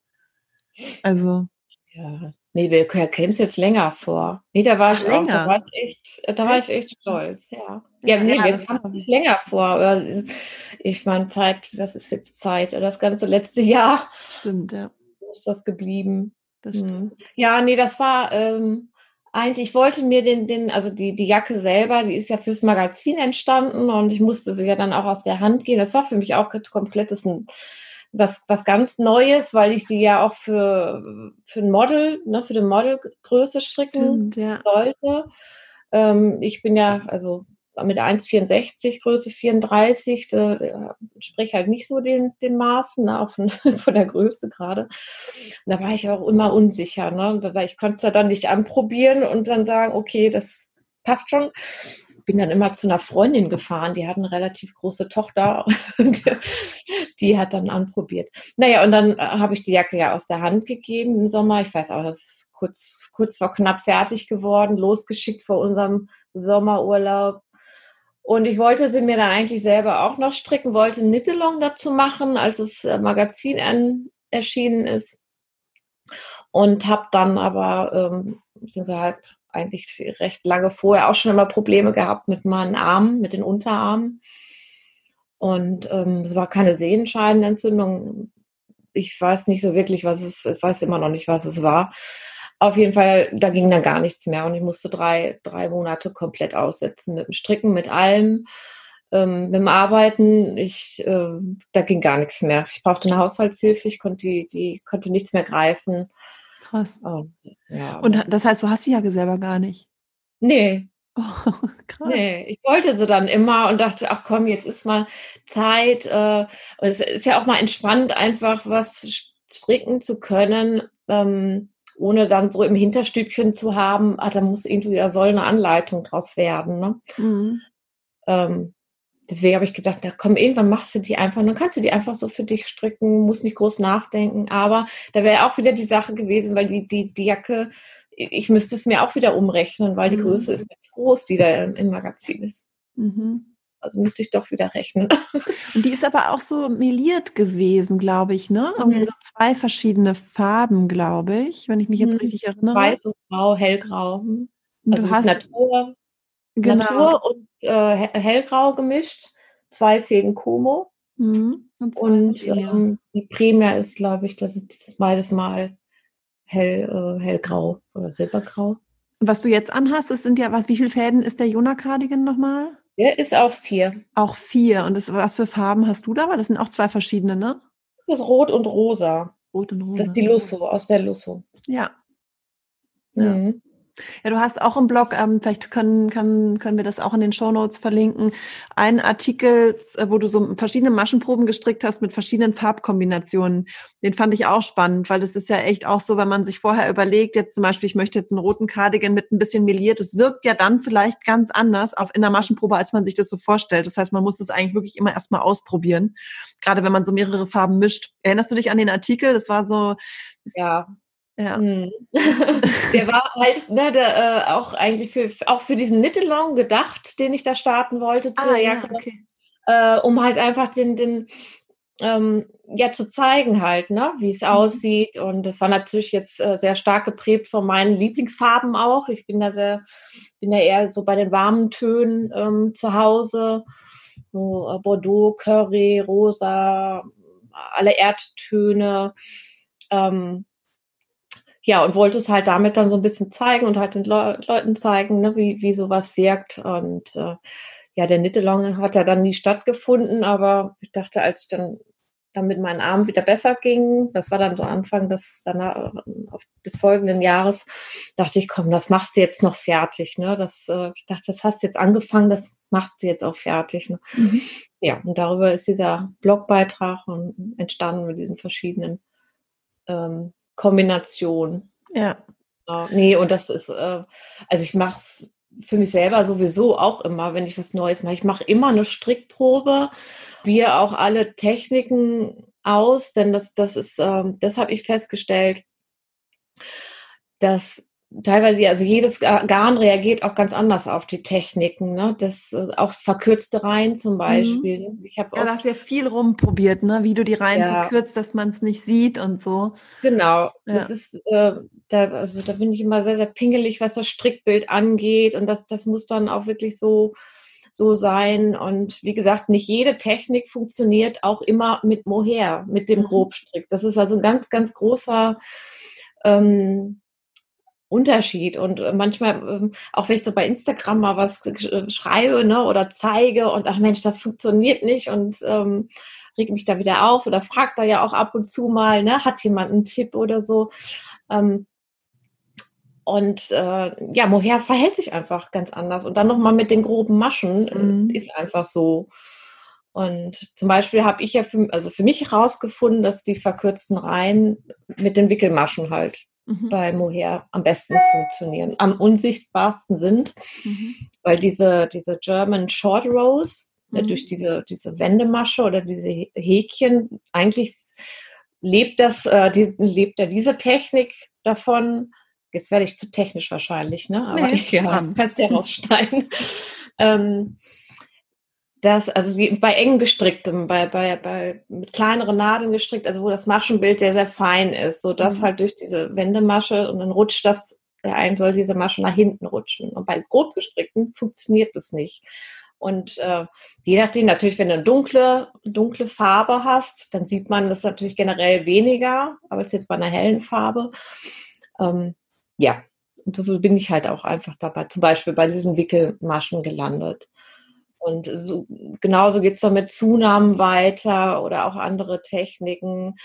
Also. Ja, nee, wir kennen es jetzt länger vor. Nee, da war Ach, ich länger. Auch, da war ich echt, da war ich echt stolz, ja. Ja, ja nee, ja, wir kamen es länger vor. Ich meine, Zeit, was ist jetzt Zeit? Das ganze letzte Jahr. Stimmt, ja. Ist das geblieben. Das hm. stimmt. Ja, nee, das war, ähm, eigentlich, ich wollte mir den, den, also die, die Jacke selber, die ist ja fürs Magazin entstanden und ich musste sie ja dann auch aus der Hand gehen. Das war für mich auch komplettes ein, was, was ganz Neues, weil ich sie ja auch für, für ein Model, ne, für die Modelgröße stricken Stimmt, ja. sollte. Ähm, ich bin ja, also mit 1,64, Größe 34, da, da spreche halt nicht so den, den Maßen, ne, auch von, von der Größe gerade. Und da war ich auch immer unsicher. Ne? Da, ich konnte es ja dann nicht anprobieren und dann sagen, okay, das passt schon. Bin dann immer zu einer Freundin gefahren, die hat eine relativ große Tochter und die hat dann anprobiert. Naja, und dann äh, habe ich die Jacke ja aus der Hand gegeben im Sommer. Ich weiß auch, das ist kurz, kurz vor knapp fertig geworden, losgeschickt vor unserem Sommerurlaub und ich wollte sie mir dann eigentlich selber auch noch stricken, wollte Nittelong dazu machen, als das äh, Magazin erschienen ist. Und habe dann aber, ähm, beziehungsweise halt eigentlich recht lange vorher auch schon immer Probleme gehabt mit meinen Armen, mit den Unterarmen. Und ähm, es war keine Sehenscheidenentzündung. Ich weiß nicht so wirklich, was es, ich weiß immer noch nicht, was es war. Auf jeden Fall, da ging dann gar nichts mehr und ich musste drei, drei Monate komplett aussetzen mit dem Stricken, mit allem, ähm, mit dem Arbeiten. Ich, äh, da ging gar nichts mehr. Ich brauchte eine Haushaltshilfe, ich konnte, die, die konnte nichts mehr greifen. Krass. Und, ja, und das heißt, du hast die Jacke selber gar nicht? Nee. Oh, krass. Nee, ich wollte sie dann immer und dachte, ach komm, jetzt ist mal Zeit. Äh, und es ist ja auch mal entspannt, einfach was stricken zu können. Ähm, ohne dann so im Hinterstübchen zu haben, ah, da muss irgendwie, da soll eine Anleitung draus werden. Ne? Mhm. Ähm, deswegen habe ich gedacht, na komm, irgendwann machst du die einfach, dann kannst du die einfach so für dich stricken, musst nicht groß nachdenken. Aber da wäre auch wieder die Sache gewesen, weil die, die, die Jacke, ich müsste es mir auch wieder umrechnen, weil die mhm. Größe ist jetzt groß, die da im, im Magazin ist. Mhm. Also müsste ich doch wieder rechnen. Und die ist aber auch so meliert gewesen, glaube ich, ne? Irgendwie mhm. so zwei verschiedene Farben, glaube ich, wenn ich mich jetzt mhm. richtig erinnere. Weiß und grau, hellgrau. Hm. Also du hast Natur, genau. Natur und äh, hellgrau gemischt. Zwei Fäden Como. Mhm. Und, und ähm, die Primär ist, glaube ich, das ist beides mal hell, äh, hellgrau oder silbergrau. Was du jetzt anhast, das sind ja, was, wie viele Fäden ist der Jona Cardigan nochmal? Der ist auch vier. Auch vier. Und das, was für Farben hast du da? Weil das sind auch zwei verschiedene, ne? Das ist rot und rosa. Rot und rosa. Das ist die Lusso, aus der Lusso. Ja. Mhm. Ja, du hast auch im Blog, ähm, vielleicht können, können, können wir das auch in den Show Notes verlinken, einen Artikel, äh, wo du so verschiedene Maschenproben gestrickt hast mit verschiedenen Farbkombinationen. Den fand ich auch spannend, weil das ist ja echt auch so, wenn man sich vorher überlegt, jetzt zum Beispiel, ich möchte jetzt einen roten Cardigan mit ein bisschen meliert, das wirkt ja dann vielleicht ganz anders auf in der Maschenprobe, als man sich das so vorstellt. Das heißt, man muss das eigentlich wirklich immer erstmal ausprobieren. Gerade wenn man so mehrere Farben mischt. Erinnerst du dich an den Artikel? Das war so, ja. Ja. Mhm. der war halt ne, der, äh, auch eigentlich für, auch für diesen Nittelong gedacht, den ich da starten wollte zur ah, Jacke, ja, okay. äh, um halt einfach den, den ähm, ja zu zeigen halt, ne, wie es mhm. aussieht. Und das war natürlich jetzt äh, sehr stark geprägt von meinen Lieblingsfarben auch. Ich bin da sehr, bin da eher so bei den warmen Tönen ähm, zu Hause. So äh, Bordeaux, Curry, Rosa, alle Erdtöne. Ähm, ja, und wollte es halt damit dann so ein bisschen zeigen und halt den Le Leuten zeigen, ne, wie, wie sowas wirkt. Und äh, ja, der Nittelong hat ja dann nie stattgefunden, aber ich dachte, als ich dann damit mein Arm wieder besser ging, das war dann so Anfang des, danach, des folgenden Jahres, dachte ich, komm, das machst du jetzt noch fertig. Ne? Das, äh, ich dachte, das hast du jetzt angefangen, das machst du jetzt auch fertig. Ne? Mhm. Ja, und darüber ist dieser Blogbeitrag entstanden mit diesen verschiedenen ähm, Kombination. Ja. Nee, und das ist, äh, also ich mache es für mich selber sowieso auch immer, wenn ich was Neues mache. Ich mache immer eine Strickprobe, wir auch alle Techniken aus, denn das, das ist, ähm, das habe ich festgestellt, dass teilweise, also jedes Garn reagiert auch ganz anders auf die Techniken, ne? Das äh, auch verkürzte Reihen zum mhm. Beispiel. Mhm. Ich habe ja, da hast ja viel rumprobiert, ne? Wie du die Reihen ja. verkürzt, dass man es nicht sieht und so. Genau. Ja. Das ist, äh, da, also da bin ich immer sehr, sehr pingelig, was das Strickbild angeht und das, das muss dann auch wirklich so so sein. Und wie gesagt, nicht jede Technik funktioniert auch immer mit Mohair, mit dem mhm. Grobstrick. Das ist also ein ganz, ganz großer ähm, Unterschied. Und manchmal, ähm, auch wenn ich so bei Instagram mal was schreibe ne, oder zeige und ach Mensch, das funktioniert nicht und ähm, reg mich da wieder auf oder fragt da ja auch ab und zu mal, ne, hat jemand einen Tipp oder so. Ähm, und äh, ja, Moher verhält sich einfach ganz anders. Und dann nochmal mit den groben Maschen äh, mhm. ist einfach so. Und zum Beispiel habe ich ja für, also für mich herausgefunden, dass die verkürzten Reihen mit den Wickelmaschen halt mhm. bei Moher am besten funktionieren, am unsichtbarsten sind, mhm. weil diese, diese German Short Rows mhm. durch diese, diese Wendemasche oder diese Häkchen eigentlich lebt das, äh, die, lebt ja diese Technik davon, Jetzt werde ich zu technisch wahrscheinlich, ne? Aber nee, ich ja, kannst ja rausschneiden. ähm, das, also wie bei eng gestricktem, bei, bei, bei mit kleineren Nadeln gestrickt, also wo das Maschenbild sehr, sehr fein ist, so dass mhm. halt durch diese Wendemasche und dann rutscht das, der einen soll diese Masche nach hinten rutschen. Und bei grob gestrickten funktioniert das nicht. Und äh, je nachdem, natürlich, wenn du eine dunkle, dunkle Farbe hast, dann sieht man das natürlich generell weniger, aber es jetzt bei einer hellen Farbe. Ähm, ja, und so bin ich halt auch einfach dabei, zum Beispiel bei diesen Wickelmaschen gelandet. Und so, genauso geht es dann mit Zunahmen weiter oder auch andere Techniken.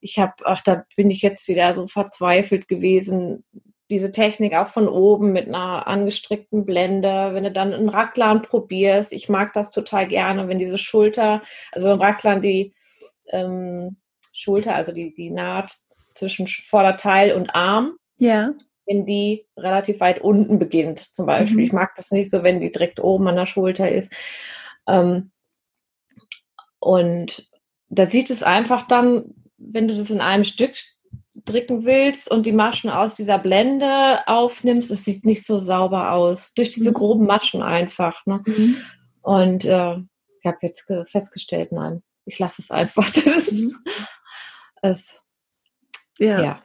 Ich habe, ach, da bin ich jetzt wieder so verzweifelt gewesen. Diese Technik auch von oben mit einer angestrickten Blende, wenn du dann einen Racklern probierst. Ich mag das total gerne, wenn diese Schulter, also beim Racklern die ähm, Schulter, also die, die Naht zwischen Vorderteil und Arm, ja wenn die relativ weit unten beginnt, zum Beispiel. Mhm. Ich mag das nicht so, wenn die direkt oben an der Schulter ist. Ähm, und da sieht es einfach dann, wenn du das in einem Stück drücken willst und die Maschen aus dieser Blende aufnimmst, es sieht nicht so sauber aus. Durch diese mhm. groben Maschen einfach. Ne? Mhm. Und äh, ich habe jetzt festgestellt, nein, ich lasse es einfach. Das, mhm. es, ja. ja.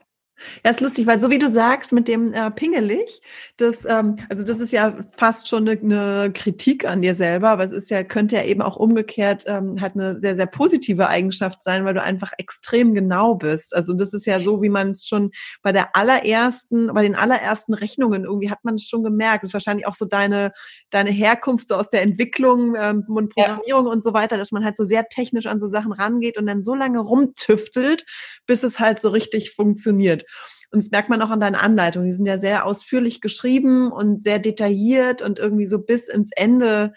Ja, ist lustig, weil so wie du sagst mit dem äh, pingelig, das, ähm, also das ist ja fast schon eine, eine Kritik an dir selber, aber es ist ja, könnte ja eben auch umgekehrt ähm, halt eine sehr, sehr positive Eigenschaft sein, weil du einfach extrem genau bist. Also das ist ja so, wie man es schon bei der allerersten, bei den allerersten Rechnungen irgendwie hat man es schon gemerkt. Das ist wahrscheinlich auch so deine, deine Herkunft so aus der Entwicklung ähm, und Programmierung ja. und so weiter, dass man halt so sehr technisch an so Sachen rangeht und dann so lange rumtüftelt, bis es halt so richtig funktioniert. Und das merkt man auch an deinen Anleitungen. Die sind ja sehr ausführlich geschrieben und sehr detailliert und irgendwie so bis ins Ende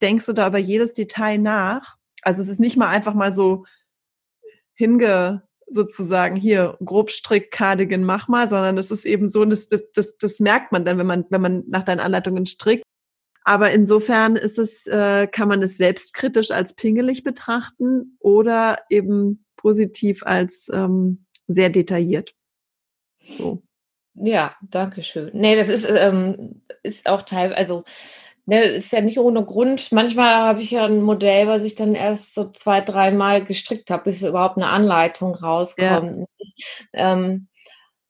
denkst du da über jedes Detail nach. Also es ist nicht mal einfach mal so hinge sozusagen hier Grobstrick Cardigan mach mal, sondern es ist eben so, das, das, das, das merkt man dann, wenn man wenn man nach deinen Anleitungen strickt. Aber insofern ist es, äh, kann man es selbstkritisch als pingelig betrachten oder eben positiv als ähm, sehr detailliert. So. Ja, danke schön. Nee, das ist, ähm, ist auch teil, also ne, ist ja nicht ohne Grund. Manchmal habe ich ja ein Modell, was ich dann erst so zwei, dreimal gestrickt habe, bis überhaupt eine Anleitung rauskommt. Ja. Ähm,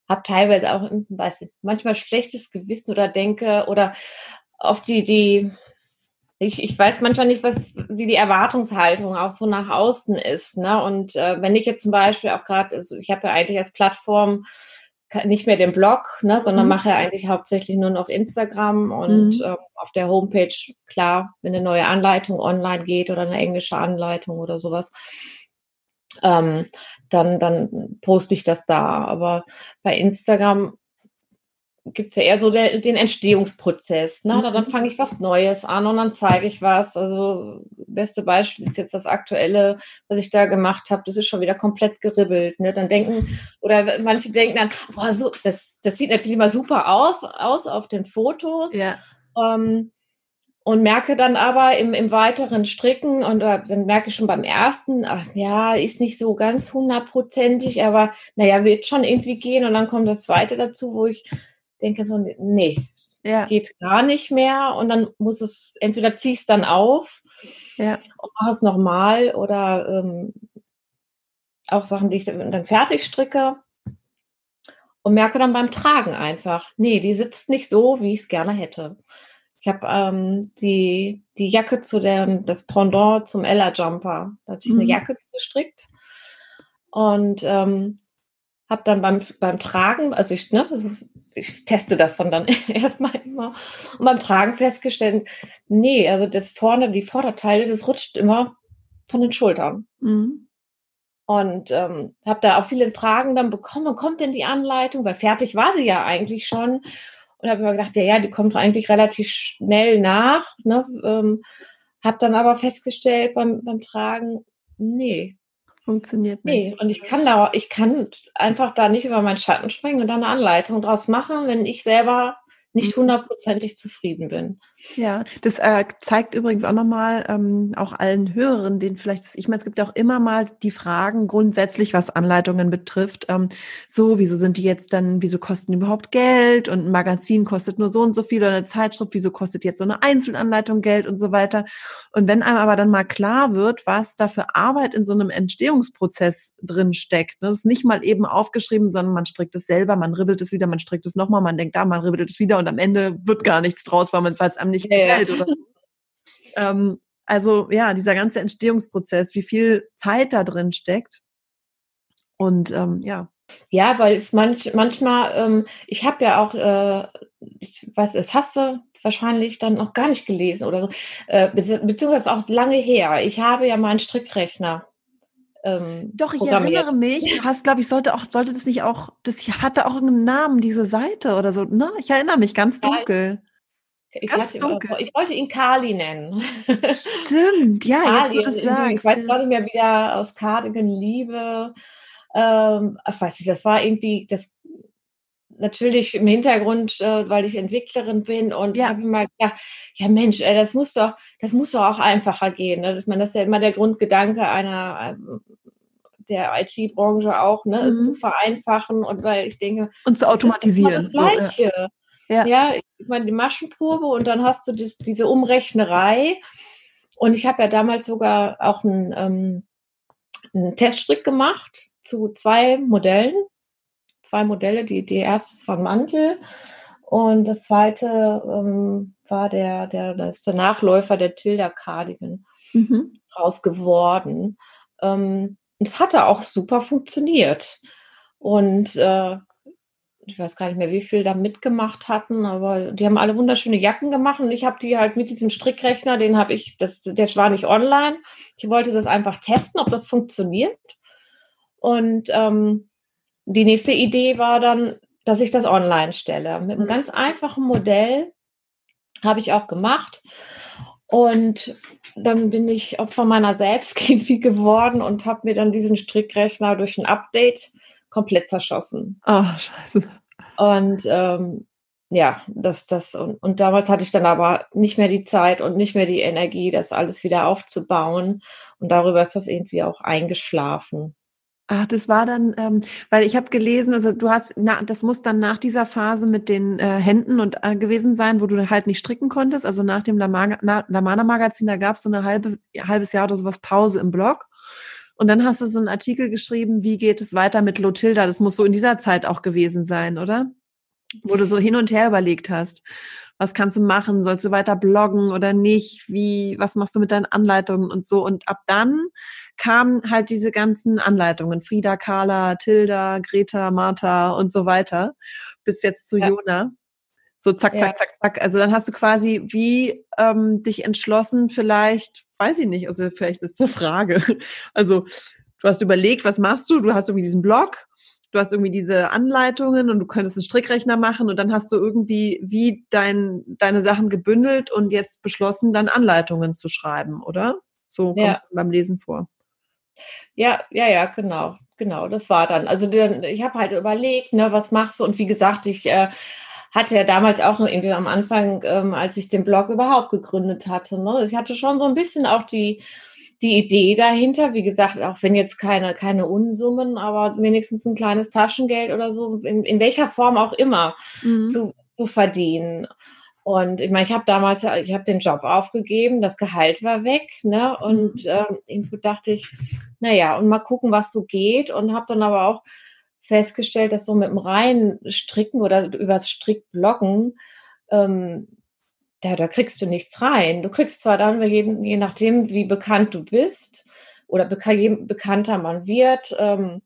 habe teilweise auch, weiß ich, manchmal schlechtes Gewissen oder denke oder auf die, die, ich, ich weiß manchmal nicht, was, wie die Erwartungshaltung auch so nach außen ist. Ne? Und äh, wenn ich jetzt zum Beispiel auch gerade, also ich habe ja eigentlich als Plattform nicht mehr den Blog, ne, sondern mhm. mache eigentlich hauptsächlich nur noch Instagram und mhm. äh, auf der Homepage, klar, wenn eine neue Anleitung online geht oder eine englische Anleitung oder sowas, ähm, dann, dann poste ich das da. Aber bei Instagram gibt es ja eher so der, den Entstehungsprozess. Ne? Mhm. Dann fange ich was Neues an und dann zeige ich was. Also beste Beispiel ist jetzt das aktuelle, was ich da gemacht habe. Das ist schon wieder komplett geribbelt. Ne? Dann denken, oder manche denken dann, boah, so, das, das sieht natürlich immer super auf, aus auf den Fotos. Ja. Ähm, und merke dann aber im, im weiteren Stricken und äh, dann merke ich schon beim ersten, ach ja, ist nicht so ganz hundertprozentig, aber naja, wird schon irgendwie gehen. Und dann kommt das zweite dazu, wo ich denke so, nee, ja. geht gar nicht mehr und dann muss es, entweder ziehst dann auf ja. und mach es nochmal oder ähm, auch Sachen, die ich dann fertig stricke und merke dann beim Tragen einfach, nee, die sitzt nicht so, wie ich es gerne hätte. Ich habe ähm, die, die Jacke zu dem, das Pendant zum Ella Jumper. Da hatte ich mhm. eine Jacke gestrickt und ähm, habe dann beim, beim Tragen, also ich, ne, ich teste das dann, dann erstmal immer, und beim Tragen festgestellt, nee, also das vorne, die Vorderteile, das rutscht immer von den Schultern. Mhm. Und ähm, habe da auch viele Fragen dann bekommen, kommt denn die Anleitung? Weil fertig war sie ja eigentlich schon. Und habe mir gedacht, ja, ja, die kommt eigentlich relativ schnell nach. Ne? Ähm, habe dann aber festgestellt beim, beim Tragen, nee, Funktioniert nicht. Nee, und ich kann da, ich kann einfach da nicht über meinen Schatten springen und da eine Anleitung draus machen, wenn ich selber nicht mhm. hundertprozentig zufrieden bin. Ja, das äh, zeigt übrigens auch nochmal ähm, auch allen Hörern, denen vielleicht, ich meine, es gibt auch immer mal die Fragen grundsätzlich, was Anleitungen betrifft. Ähm, so, wieso sind die jetzt dann, wieso kosten die überhaupt Geld? Und ein Magazin kostet nur so und so viel oder eine Zeitschrift, wieso kostet jetzt so eine Einzelanleitung Geld und so weiter. Und wenn einem aber dann mal klar wird, was da für Arbeit in so einem Entstehungsprozess drin steckt, ne, das ist nicht mal eben aufgeschrieben, sondern man strickt es selber, man ribbelt es wieder, man strickt es nochmal, man denkt da, man ribbelt es wieder und am Ende wird gar nichts draus, weil man es einem nicht ja, gefällt. Oder so. ähm, also ja, dieser ganze Entstehungsprozess, wie viel Zeit da drin steckt. Und ähm, ja. Ja, weil es manch, manchmal, ähm, ich habe ja auch, äh, ich weiß, es hast du wahrscheinlich dann noch gar nicht gelesen oder so, äh, beziehungsweise auch lange her. Ich habe ja meinen Strickrechner ähm, Doch, ich erinnere mich, du hast, glaube ich, sollte auch, sollte das nicht auch, das hatte auch einen Namen, diese Seite oder so. Ne? Ich erinnere mich ganz dunkel. Ich, ganz dunkel. ich wollte ihn Kali nennen. Stimmt, ja, Kali, jetzt wo du sagst. Ich weiß gar nicht mehr wieder aus Cardigan Liebe. Ähm, ach, weiß ich, das war irgendwie, das natürlich im Hintergrund, äh, weil ich Entwicklerin bin und ja. habe immer gedacht, ja Mensch, ey, das muss doch, das muss doch auch einfacher gehen. Ne? Ich meine, das ist ja immer der Grundgedanke einer ähm, der IT-Branche auch, ne, mhm. es zu vereinfachen und weil ich denke und zu automatisieren. Das, das Gleiche. Ja. ja, ich meine die Maschenprobe und dann hast du das, diese Umrechnerei und ich habe ja damals sogar auch einen, ähm, einen Teststrick gemacht zu zwei Modellen zwei Modelle. Die, die erste ist von Mantel und das zweite ähm, war der, der, das ist der Nachläufer der Tilda Cardigan mhm. raus geworden. Ähm, es hatte auch super funktioniert. Und äh, ich weiß gar nicht mehr, wie viel da mitgemacht hatten, aber die haben alle wunderschöne Jacken gemacht und ich habe die halt mit diesem Strickrechner, den habe ich, das, der war nicht online. Ich wollte das einfach testen, ob das funktioniert. Und ähm, die nächste Idee war dann, dass ich das online stelle. Mit einem mhm. ganz einfachen Modell habe ich auch gemacht. Und dann bin ich Opfer meiner Selbstchemie geworden und habe mir dann diesen Strickrechner durch ein Update komplett zerschossen. Oh, scheiße. Und ähm, ja, das, das, und, und damals hatte ich dann aber nicht mehr die Zeit und nicht mehr die Energie, das alles wieder aufzubauen. Und darüber ist das irgendwie auch eingeschlafen. Ach, das war dann, ähm, weil ich habe gelesen, also du hast, na, das muss dann nach dieser Phase mit den äh, Händen und äh, gewesen sein, wo du halt nicht stricken konntest. Also nach dem Lamana-Magazin, da gab es so eine halbe, halbes Jahr oder sowas Pause im Blog. Und dann hast du so einen Artikel geschrieben, wie geht es weiter mit Lotilda? Das muss so in dieser Zeit auch gewesen sein, oder? Wo du so hin und her überlegt hast was kannst du machen? Sollst du weiter bloggen oder nicht? Wie, was machst du mit deinen Anleitungen und so? Und ab dann kamen halt diese ganzen Anleitungen. Frieda, Carla, Tilda, Greta, Martha und so weiter. Bis jetzt zu ja. Jona. So zack, zack, ja. zack, zack. Also dann hast du quasi wie ähm, dich entschlossen, vielleicht, weiß ich nicht, also vielleicht ist es eine Frage. Also du hast überlegt, was machst du? Du hast irgendwie diesen Blog du hast irgendwie diese Anleitungen und du könntest einen Strickrechner machen und dann hast du irgendwie wie dein, deine Sachen gebündelt und jetzt beschlossen, dann Anleitungen zu schreiben, oder? So kommt ja. beim Lesen vor. Ja, ja, ja, genau, genau. Das war dann. Also ich habe halt überlegt, ne, was machst du? Und wie gesagt, ich äh, hatte ja damals auch noch irgendwie am Anfang, ähm, als ich den Blog überhaupt gegründet hatte, ne, ich hatte schon so ein bisschen auch die die Idee dahinter, wie gesagt, auch wenn jetzt keine, keine Unsummen, aber wenigstens ein kleines Taschengeld oder so, in, in welcher Form auch immer, mhm. zu, zu verdienen. Und ich meine, ich habe damals, ich habe den Job aufgegeben, das Gehalt war weg, ne? Und mhm. ähm, irgendwo dachte ich, naja, und mal gucken, was so geht. Und habe dann aber auch festgestellt, dass so mit dem reinen Stricken oder übers Strickblocken ähm, da, da kriegst du nichts rein. Du kriegst zwar dann, je, je nachdem, wie bekannt du bist oder beka je bekannter man wird, ähm,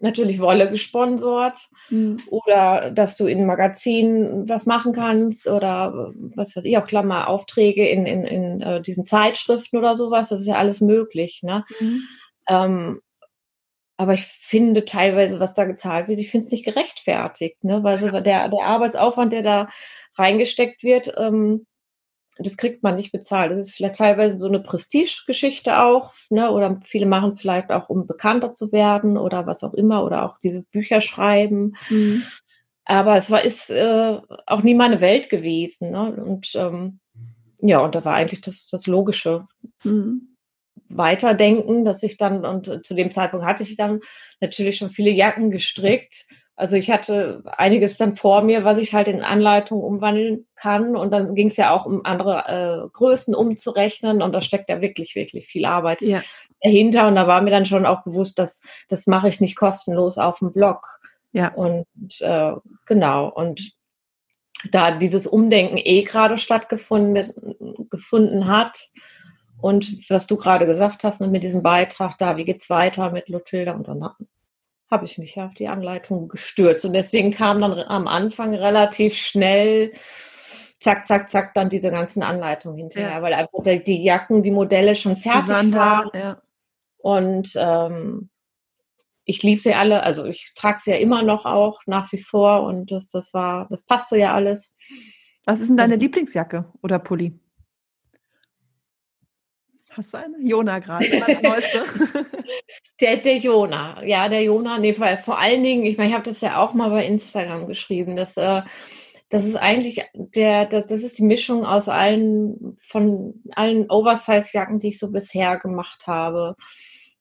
natürlich Wolle gesponsert mhm. oder dass du in Magazinen was machen kannst oder was weiß ich, auch Klammeraufträge in, in, in äh, diesen Zeitschriften oder sowas. Das ist ja alles möglich. Ne? Mhm. Ähm, aber ich finde teilweise, was da gezahlt wird, ich finde es nicht gerechtfertigt, ne? weil so der, der Arbeitsaufwand, der da reingesteckt wird, ähm, das kriegt man nicht bezahlt. Das ist vielleicht teilweise so eine Prestigegeschichte auch, ne? Oder viele machen es vielleicht auch, um bekannter zu werden oder was auch immer, oder auch diese Bücher schreiben. Mhm. Aber es war ist äh, auch nie meine Welt gewesen. Ne? Und ähm, ja, und da war eigentlich das, das Logische. Mhm. Weiterdenken, dass ich dann, und zu dem Zeitpunkt hatte ich dann natürlich schon viele Jacken gestrickt also ich hatte einiges dann vor mir, was ich halt in Anleitungen umwandeln kann. Und dann ging es ja auch um andere äh, Größen umzurechnen. Und da steckt ja wirklich, wirklich viel Arbeit ja. dahinter. Und da war mir dann schon auch bewusst, dass das mache ich nicht kostenlos auf dem Blog. Ja. Und äh, genau. Und da dieses Umdenken eh gerade stattgefunden gefunden hat, und was du gerade gesagt hast, mit diesem Beitrag da, wie geht's weiter mit Lothilda und dann habe ich mich auf die Anleitung gestürzt. Und deswegen kam dann am Anfang relativ schnell, zack, zack, zack, dann diese ganzen Anleitungen hinterher, ja. weil einfach die Jacken, die Modelle schon fertig waren. waren. Ja. Und ähm, ich liebe sie alle, also ich trage sie ja immer noch auch nach wie vor und das, das war, das passte ja alles. Was ist denn deine Lieblingsjacke oder Pulli? Hast du eine? Jona gerade, das neueste. der, der Jona, ja, der Jona. Nee, weil vor allen Dingen, ich meine, ich habe das ja auch mal bei Instagram geschrieben, dass äh, das ist eigentlich der, das, das ist die Mischung aus allen, von allen Oversize-Jacken, die ich so bisher gemacht habe.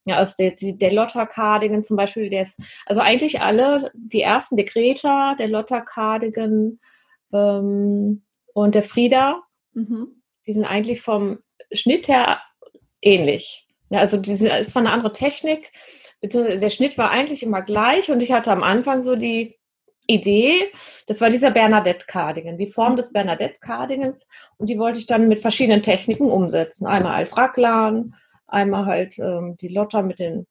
Ja, aus der, der Lotta Cardigan zum Beispiel, der ist, also eigentlich alle, die ersten, der Greta, der Lotta Cardigan ähm, und der Frieda, mhm. die sind eigentlich vom Schnitt her ähnlich. Ja, also diese, es war eine andere Technik. Der Schnitt war eigentlich immer gleich und ich hatte am Anfang so die Idee, das war dieser Bernadette Cardigan, die Form des Bernadette Cardigans und die wollte ich dann mit verschiedenen Techniken umsetzen. Einmal als Raglan, einmal halt ähm, die Lotta mit den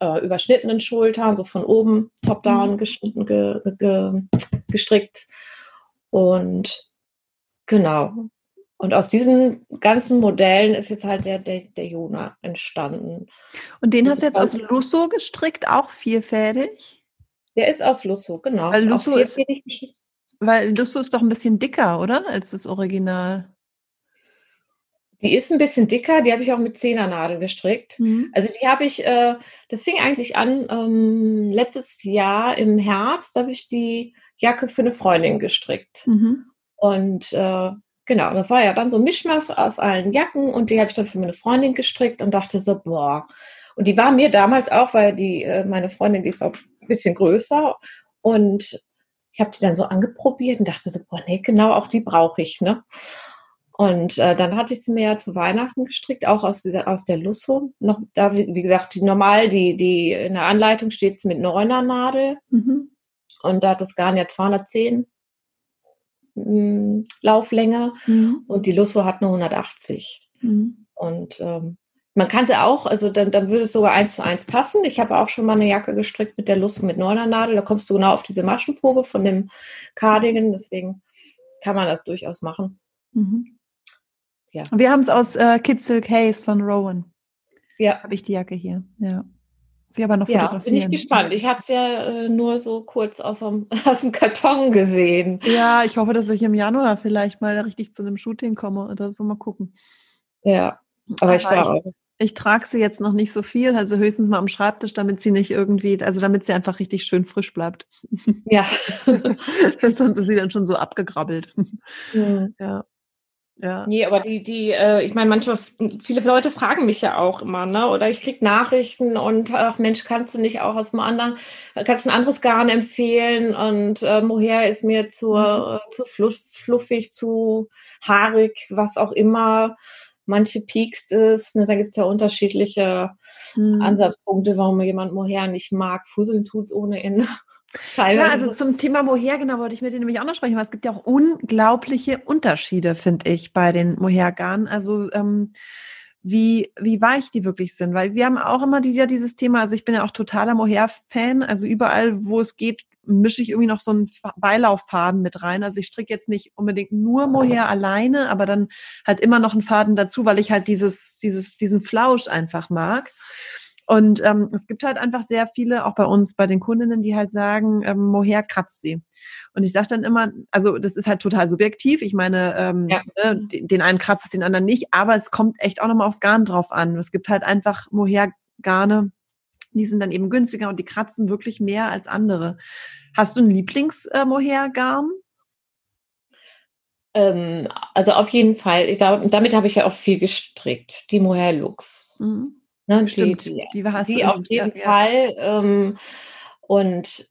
äh, überschnittenen Schultern, so von oben top-down mhm. geschnitten, ge, ge, gestrickt. Und genau, und aus diesen ganzen Modellen ist jetzt halt der, der, der Jona entstanden. Und den hast du jetzt aus Lusso gestrickt, auch vierfädig? Der ist aus Lusso, genau. Weil Lusso, ist, weil Lusso ist doch ein bisschen dicker, oder? Als das Original. Die ist ein bisschen dicker, die habe ich auch mit Zehnernadel gestrickt. Mhm. Also die habe ich, äh, das fing eigentlich an, ähm, letztes Jahr im Herbst habe ich die Jacke für eine Freundin gestrickt. Mhm. Und äh, Genau, das war ja dann so ein Mischmasch aus allen Jacken und die habe ich dann für meine Freundin gestrickt und dachte so, boah. Und die war mir damals auch, weil die, äh, meine Freundin, die ist auch ein bisschen größer und ich habe die dann so angeprobiert und dachte so, boah, nee, genau, auch die brauche ich, ne? Und äh, dann hatte ich sie mir ja zu Weihnachten gestrickt, auch aus, dieser, aus der Lusso. Noch da, wie, wie gesagt, die normal, die, die in der Anleitung steht sie mit neuner Nadel. Mhm. Und da hat das Garn ja 210 Lauflänge mhm. und die Lusso hat nur 180. Mhm. Und ähm, man kann sie auch, also dann, dann würde es sogar eins zu eins passen. Ich habe auch schon mal eine Jacke gestrickt mit der Lusso mit neuner Nadel. Da kommst du genau auf diese Maschenprobe von dem Cardigan. Deswegen kann man das durchaus machen. Mhm. Ja. Wir haben es aus äh, Kid Silk Haze von Rowan. Ja. Habe ich die Jacke hier. Ja. Sie aber noch ja, bin ich gespannt. Ich habe es ja äh, nur so kurz aus dem, aus dem Karton gesehen. Ja, ich hoffe, dass ich im Januar vielleicht mal richtig zu einem Shooting komme oder so mal gucken. Ja, aber, aber ich war ich, ich trage sie jetzt noch nicht so viel, also höchstens mal am Schreibtisch, damit sie nicht irgendwie, also damit sie einfach richtig schön frisch bleibt. Ja. Sonst ist sie dann schon so abgegrabbelt. Mhm. Ja. Ja. Nee, aber die, die, äh, ich meine, manchmal, viele Leute fragen mich ja auch immer, ne? Oder ich krieg Nachrichten und ach Mensch, kannst du nicht auch aus einem anderen, kannst du ein anderes Garn empfehlen? Und äh, Mohair ist mir zu, mhm. äh, zu fluff, fluffig, zu haarig, was auch immer. Manche piekst es, ne? da gibt's ja unterschiedliche mhm. Ansatzpunkte, warum jemand Mohair nicht mag. Fusseln tut's ohne Ende. Ja, also zum Thema Mohair, genau, wollte ich mit dir nämlich auch noch sprechen, weil es gibt ja auch unglaubliche Unterschiede, finde ich, bei den Mohair-Garnen. Also ähm, wie, wie weich die wirklich sind. Weil wir haben auch immer wieder dieses Thema, also ich bin ja auch totaler Mohair-Fan, also überall, wo es geht, mische ich irgendwie noch so einen Beilauffaden mit rein. Also ich stricke jetzt nicht unbedingt nur Mohair alleine, aber dann halt immer noch einen Faden dazu, weil ich halt dieses, dieses, diesen Flausch einfach mag. Und ähm, es gibt halt einfach sehr viele, auch bei uns, bei den Kundinnen, die halt sagen, ähm, Mohair kratzt sie. Und ich sage dann immer, also das ist halt total subjektiv. Ich meine, ähm, ja. ne, den einen kratzt es, den anderen nicht, aber es kommt echt auch nochmal aufs Garn drauf an. Es gibt halt einfach Mohair-Garne, die sind dann eben günstiger und die kratzen wirklich mehr als andere. Hast du ein Lieblings-Mohair-Garn? Ähm, also auf jeden Fall. Damit habe ich ja auch viel gestrickt. Die Mohair Lux. Mhm. Ne, Stimmt, die, die, die, die auf jeden ja, Fall. Ähm, und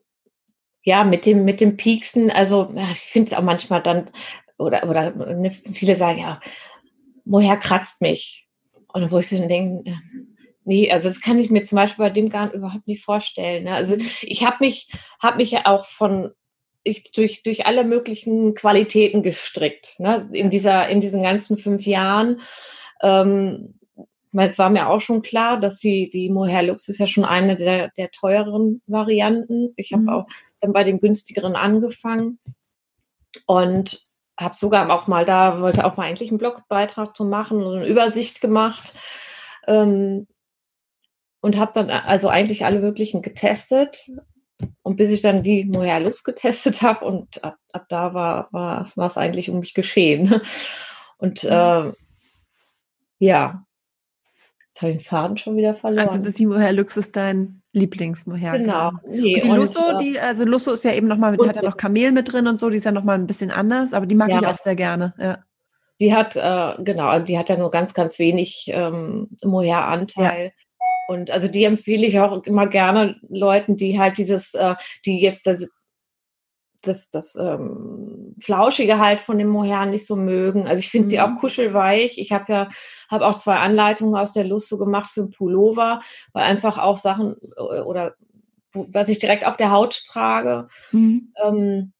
ja, mit dem, mit dem Pieksen, also ich finde es auch manchmal dann, oder, oder ne, viele sagen ja, woher kratzt mich? Und wo ich so denke, nee, also das kann ich mir zum Beispiel bei dem Garn überhaupt nicht vorstellen. Ne? Also mhm. ich habe mich, habe mich ja auch von ich durch, durch alle möglichen Qualitäten gestrickt, ne? in dieser, in diesen ganzen fünf Jahren. Ähm, es war mir auch schon klar, dass sie, die Mohair Lux ist ja schon eine der, der teureren Varianten. Ich habe mhm. auch dann bei den günstigeren angefangen und habe sogar auch mal da, wollte auch mal eigentlich einen Blogbeitrag zu machen und eine Übersicht gemacht. Ähm, und habe dann also eigentlich alle möglichen getestet. Und bis ich dann die Mohair Lux getestet habe und ab, ab da war, war, war es eigentlich um mich geschehen. Und äh, ja, Jetzt habe ich den Faden schon wieder verloren. Also das Mohair Lux ist dein Lieblingsmohair. Genau. Nee, und die Lusso, und, äh, die, also Lusso ist ja eben nochmal, die hat ja noch Kamel mit drin und so, die ist ja nochmal ein bisschen anders, aber die mag ja, ich auch sehr gerne. Ja. Die hat, äh, genau, die hat ja nur ganz, ganz wenig ähm, Mohair-Anteil. Ja. Und also die empfehle ich auch immer gerne Leuten, die halt dieses, äh, die jetzt das, das, das ähm, Flauschige halt von dem Mohair nicht so mögen. Also ich finde mhm. sie auch kuschelweich. Ich habe ja habe auch zwei Anleitungen aus der Lust so gemacht für Pullover, weil einfach auch Sachen äh, oder was ich direkt auf der Haut trage. Mhm. Ähm,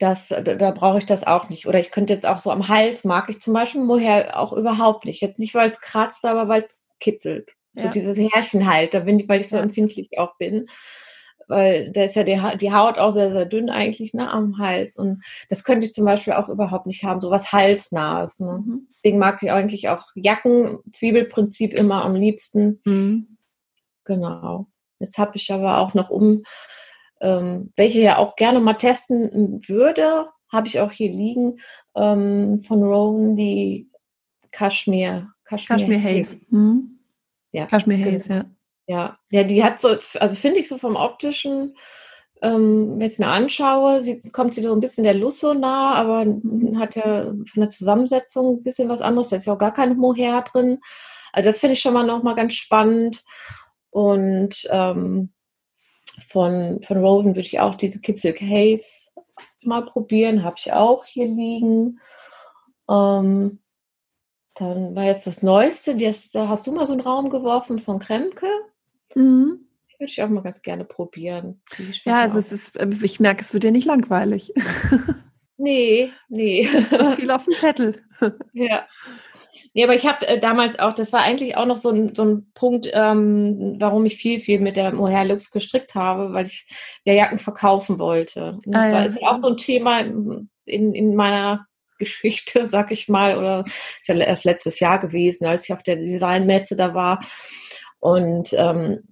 das, da, da brauche ich das auch nicht. Oder ich könnte jetzt auch so am Hals, mag ich zum Beispiel Mohair auch überhaupt nicht. Jetzt nicht, weil es kratzt, aber weil es kitzelt. Ja. So dieses Härchen halt, da bin ich, weil ich so ja. empfindlich auch bin weil da ist ja die, die Haut auch sehr, sehr dünn eigentlich ne, am Hals. Und das könnte ich zum Beispiel auch überhaupt nicht haben, so was Halsnahes. Ne? Mhm. Deswegen mag ich eigentlich auch Jacken, Zwiebelprinzip immer am liebsten. Mhm. Genau. Jetzt habe ich aber auch noch um, ähm, welche ja auch gerne mal testen würde, habe ich auch hier liegen, ähm, von Rowan, die Kaschmir. Kaschmir, Kaschmir Haze. Mhm. Ja. Kaschmir Haze, genau. ja. Ja, ja, die hat so, also finde ich so vom optischen, ähm, wenn ich es mir anschaue, sie, kommt sie so ein bisschen der Lusso nah, aber hat ja von der Zusammensetzung ein bisschen was anderes. Da ist ja auch gar kein Mohair drin. Also das finde ich schon mal nochmal ganz spannend. Und ähm, von, von Rowan würde ich auch diese Kitzel Case mal probieren. Habe ich auch hier liegen. Ähm, dann war jetzt das Neueste. da hast du mal so einen Raum geworfen von Kremke. Mhm. Würde ich auch mal ganz gerne probieren. Ja, also es ist, ähm, ich merke, es wird dir nicht langweilig. Nee, nee. Viel auf dem Zettel. Ja. Nee, aber ich habe äh, damals auch, das war eigentlich auch noch so ein, so ein Punkt, ähm, warum ich viel, viel mit der Mohair Lux gestrickt habe, weil ich ja Jacken verkaufen wollte. Und das ah, war, ist auch so ein Thema in, in meiner Geschichte, sag ich mal, oder ist ja erst letztes Jahr gewesen, als ich auf der Designmesse da war und ähm,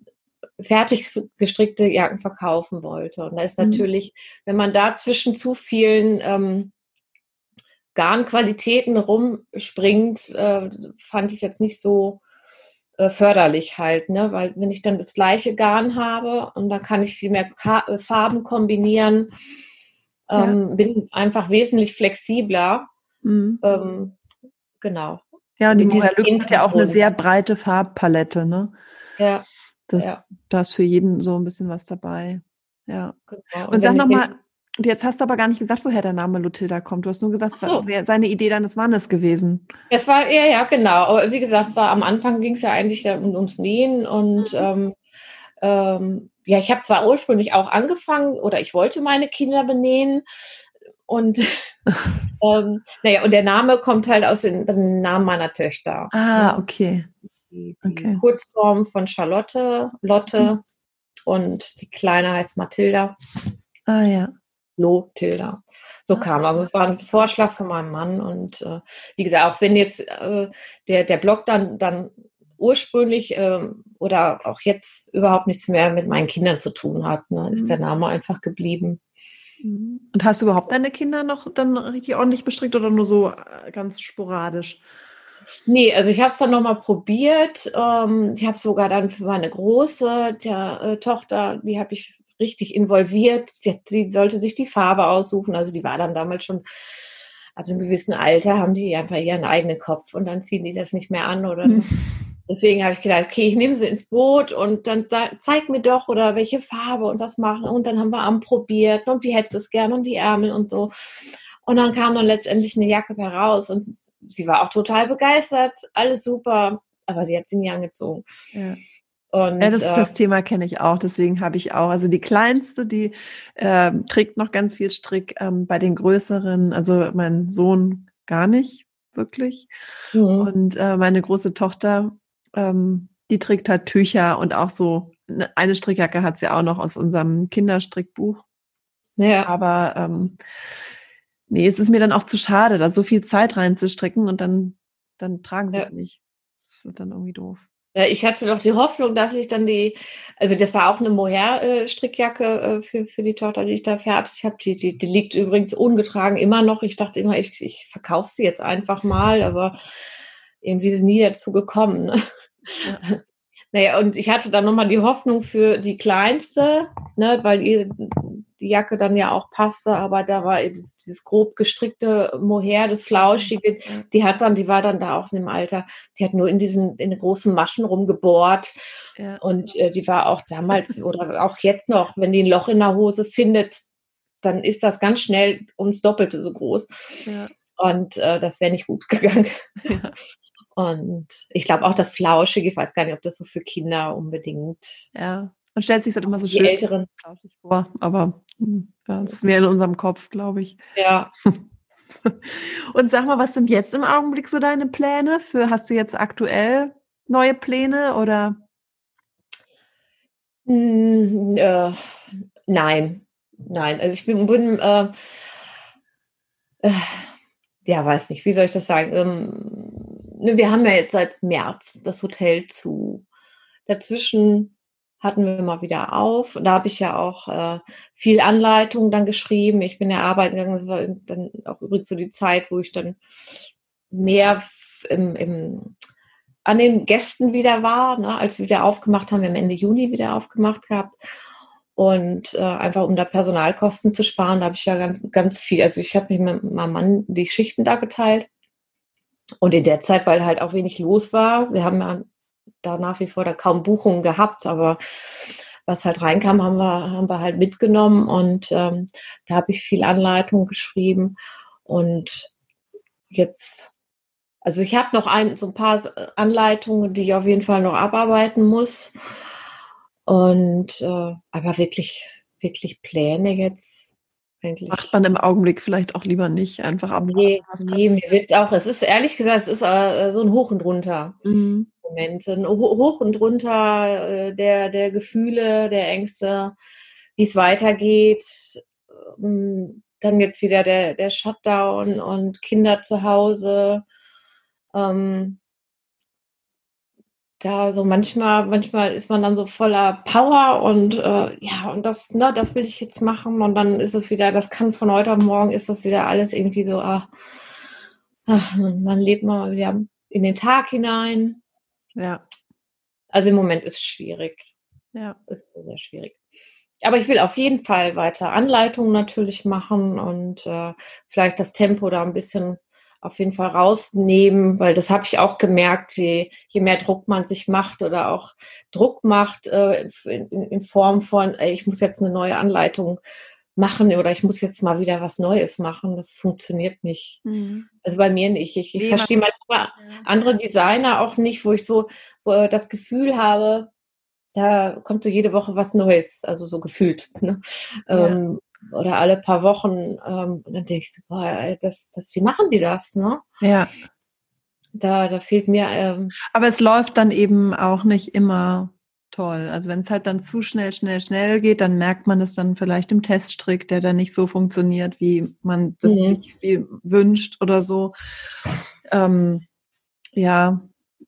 fertig gestrickte Jacken verkaufen wollte. Und da ist mhm. natürlich, wenn man da zwischen zu vielen ähm, Garnqualitäten rumspringt, äh, fand ich jetzt nicht so äh, förderlich halt, ne? Weil wenn ich dann das gleiche Garn habe und dann kann ich viel mehr Ka äh, Farben kombinieren, ähm, ja. bin einfach wesentlich flexibler. Mhm. Ähm, genau. Ja, und die Moira Lux hat ja auch eine sehr breite Farbpalette, ne? Ja. Das, ja. Da ist für jeden so ein bisschen was dabei. Ja. Genau. Und, und sag nochmal, und jetzt hast du aber gar nicht gesagt, woher der Name Lutilda kommt. Du hast nur gesagt, es war so. seine Idee deines Mannes gewesen. Es war, ja, ja, genau. Aber wie gesagt, es war am Anfang ging es ja eigentlich ums Nähen und mhm. ähm, ähm, ja, ich habe zwar ursprünglich auch angefangen oder ich wollte meine Kinder benähen, und ähm, naja, und der Name kommt halt aus dem, dem Namen meiner Töchter. Ah, okay. Die, die okay. Kurzform von Charlotte, Lotte mhm. und die Kleine heißt Mathilda. Ah ja. Lothilda. So ah. kam. Also es war ein Vorschlag von meinem Mann und äh, wie gesagt, auch wenn jetzt äh, der, der Blog dann, dann ursprünglich ähm, oder auch jetzt überhaupt nichts mehr mit meinen Kindern zu tun hat, ne, ist mhm. der Name einfach geblieben. Mhm. Und hast du überhaupt deine Kinder noch dann richtig ordentlich bestrickt oder nur so äh, ganz sporadisch? Nee, also ich habe es dann nochmal probiert. Ähm, ich habe sogar dann für meine große der, äh, Tochter, die habe ich richtig involviert. Die, die, sollte sich die Farbe aussuchen. Also die war dann damals schon ab einem gewissen Alter, haben die einfach ihren eigenen Kopf und dann ziehen die das nicht mehr an oder mhm. Deswegen habe ich gedacht, okay, ich nehme sie ins Boot und dann zeig mir doch oder welche Farbe und was machen. Und dann haben wir anprobiert und wie hättest du es gern und die Ärmel und so. Und dann kam dann letztendlich eine Jacke heraus und sie war auch total begeistert, alles super, aber sie hat sie nie angezogen. Ja. Und, ja, das, äh, das Thema kenne ich auch, deswegen habe ich auch. Also die kleinste, die äh, trägt noch ganz viel Strick. Ähm, bei den größeren, also mein Sohn gar nicht wirklich. Mhm. Und äh, meine große Tochter, ähm, die trägt halt Tücher und auch so ne, eine Strickjacke hat sie auch noch aus unserem Kinderstrickbuch. Ja. Aber ähm, nee, es ist mir dann auch zu schade, da so viel Zeit reinzustricken und dann, dann tragen sie ja. es nicht. Das ist dann irgendwie doof. Ja, ich hatte doch die Hoffnung, dass ich dann die, also das war auch eine Mohair-Strickjacke äh, für, für die Tochter, die ich da fertig habe. Die, die, die liegt übrigens ungetragen immer noch. Ich dachte immer, ich, ich verkaufe sie jetzt einfach mal, aber irgendwie ist nie dazu gekommen. Ne? Ja. Naja, und ich hatte dann nochmal die Hoffnung für die Kleinste, ne, weil die, die Jacke dann ja auch passte, aber da war dieses, dieses grob gestrickte Mohair, das Flauschige, die hat dann, die war dann da auch in dem Alter, die hat nur in diesen, in den großen Maschen rumgebohrt. Ja. Und äh, die war auch damals oder auch jetzt noch, wenn die ein Loch in der Hose findet, dann ist das ganz schnell ums Doppelte so groß. Ja. Und äh, das wäre nicht gut gegangen. Ja. Und ich glaube auch das Flauschige, ich weiß gar nicht, ob das so für Kinder unbedingt. Ja, man stellt sich das immer so schön Älteren. flauschig vor, aber hm, ja, das ist mehr in unserem Kopf, glaube ich. Ja. Und sag mal, was sind jetzt im Augenblick so deine Pläne? Für hast du jetzt aktuell neue Pläne oder? Mm, äh, nein, nein. Also ich bin, bin äh, äh, ja, weiß nicht, wie soll ich das sagen? Ähm, wir haben ja jetzt seit März das Hotel zu. Dazwischen hatten wir mal wieder auf. Da habe ich ja auch äh, viel Anleitung dann geschrieben. Ich bin ja arbeiten gegangen. Das war dann auch übrigens so die Zeit, wo ich dann mehr im, im, an den Gästen wieder war, ne, als wir wieder aufgemacht haben. Wir haben Ende Juni wieder aufgemacht gehabt. Und äh, einfach um da Personalkosten zu sparen, da habe ich ja ganz, ganz viel. Also ich habe mit meinem Mann die Schichten da geteilt. Und in der Zeit, weil halt auch wenig los war, wir haben ja da nach wie vor da kaum Buchungen gehabt, aber was halt reinkam, haben wir, haben wir halt mitgenommen und ähm, da habe ich viel Anleitung geschrieben und jetzt, also ich habe noch ein, so ein paar Anleitungen, die ich auf jeden Fall noch abarbeiten muss. Und äh, aber wirklich, wirklich Pläne jetzt. Eigentlich. Macht man im Augenblick vielleicht auch lieber nicht, einfach ab. Nee, nee mir wird auch, es ist ehrlich gesagt, es ist äh, so ein Hoch und runter. Mhm. Moment, so ein Hoch und runter äh, der, der Gefühle, der Ängste, wie es weitergeht. Ähm, dann jetzt wieder der, der Shutdown und Kinder zu Hause. Ähm, da so manchmal, manchmal ist man dann so voller Power und äh, ja, und das, ne, das will ich jetzt machen und dann ist es wieder, das kann von heute auf morgen ist das wieder alles irgendwie so, ach, ach man lebt mal wieder in den Tag hinein. Ja. Also im Moment ist es schwierig. Ja. Ist sehr schwierig. Aber ich will auf jeden Fall weiter Anleitungen natürlich machen und äh, vielleicht das Tempo da ein bisschen auf jeden Fall rausnehmen, weil das habe ich auch gemerkt, je, je mehr Druck man sich macht oder auch Druck macht äh, in, in, Form von, ey, ich muss jetzt eine neue Anleitung machen oder ich muss jetzt mal wieder was Neues machen, das funktioniert nicht. Mhm. Also bei mir nicht. Ich, ich verstehe manchmal ja. andere Designer auch nicht, wo ich so wo das Gefühl habe, da kommt so jede Woche was Neues, also so gefühlt. Ne? Ja. Ähm, oder alle paar Wochen. Ähm, dann denke ich so, boah, das, das, wie machen die das, ne? Ja. Da, da fehlt mir. Ähm, Aber es läuft dann eben auch nicht immer toll. Also wenn es halt dann zu schnell, schnell, schnell geht, dann merkt man es dann vielleicht im Teststrick, der dann nicht so funktioniert, wie man das mhm. sich wünscht oder so. Ähm, ja,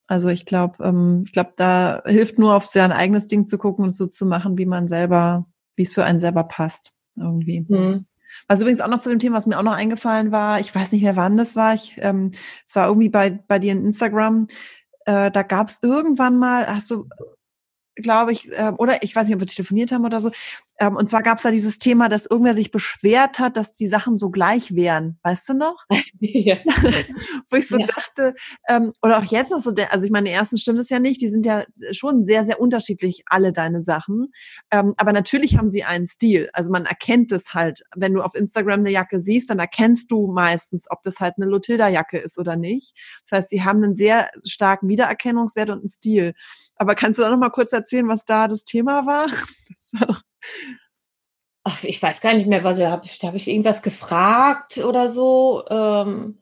also ich glaube, ähm, ich glaube, da hilft nur auf sein eigenes Ding zu gucken und so zu machen, wie man selber, wie es für einen selber passt irgendwie. Mhm. Was übrigens auch noch zu dem Thema, was mir auch noch eingefallen war, ich weiß nicht mehr, wann das war. Ich, ähm, es war irgendwie bei bei dir in Instagram. Äh, da gab es irgendwann mal, hast du glaube ich, äh, oder ich weiß nicht, ob wir telefoniert haben oder so. Ähm, und zwar gab es da dieses Thema, dass irgendwer sich beschwert hat, dass die Sachen so gleich wären. Weißt du noch? ja. Wo ich so ja. dachte, ähm, oder auch jetzt noch so, also ich meine, die ersten stimmt es ja nicht, die sind ja schon sehr, sehr unterschiedlich, alle deine Sachen. Ähm, aber natürlich haben sie einen Stil. Also man erkennt es halt. Wenn du auf Instagram eine Jacke siehst, dann erkennst du meistens, ob das halt eine Lotilda-Jacke ist oder nicht. Das heißt, sie haben einen sehr starken Wiedererkennungswert und einen Stil. Aber kannst du da noch mal kurz erzählen, was da das Thema war? Ach, ich weiß gar nicht mehr, was habe ich, habe ich irgendwas gefragt oder so. Ähm,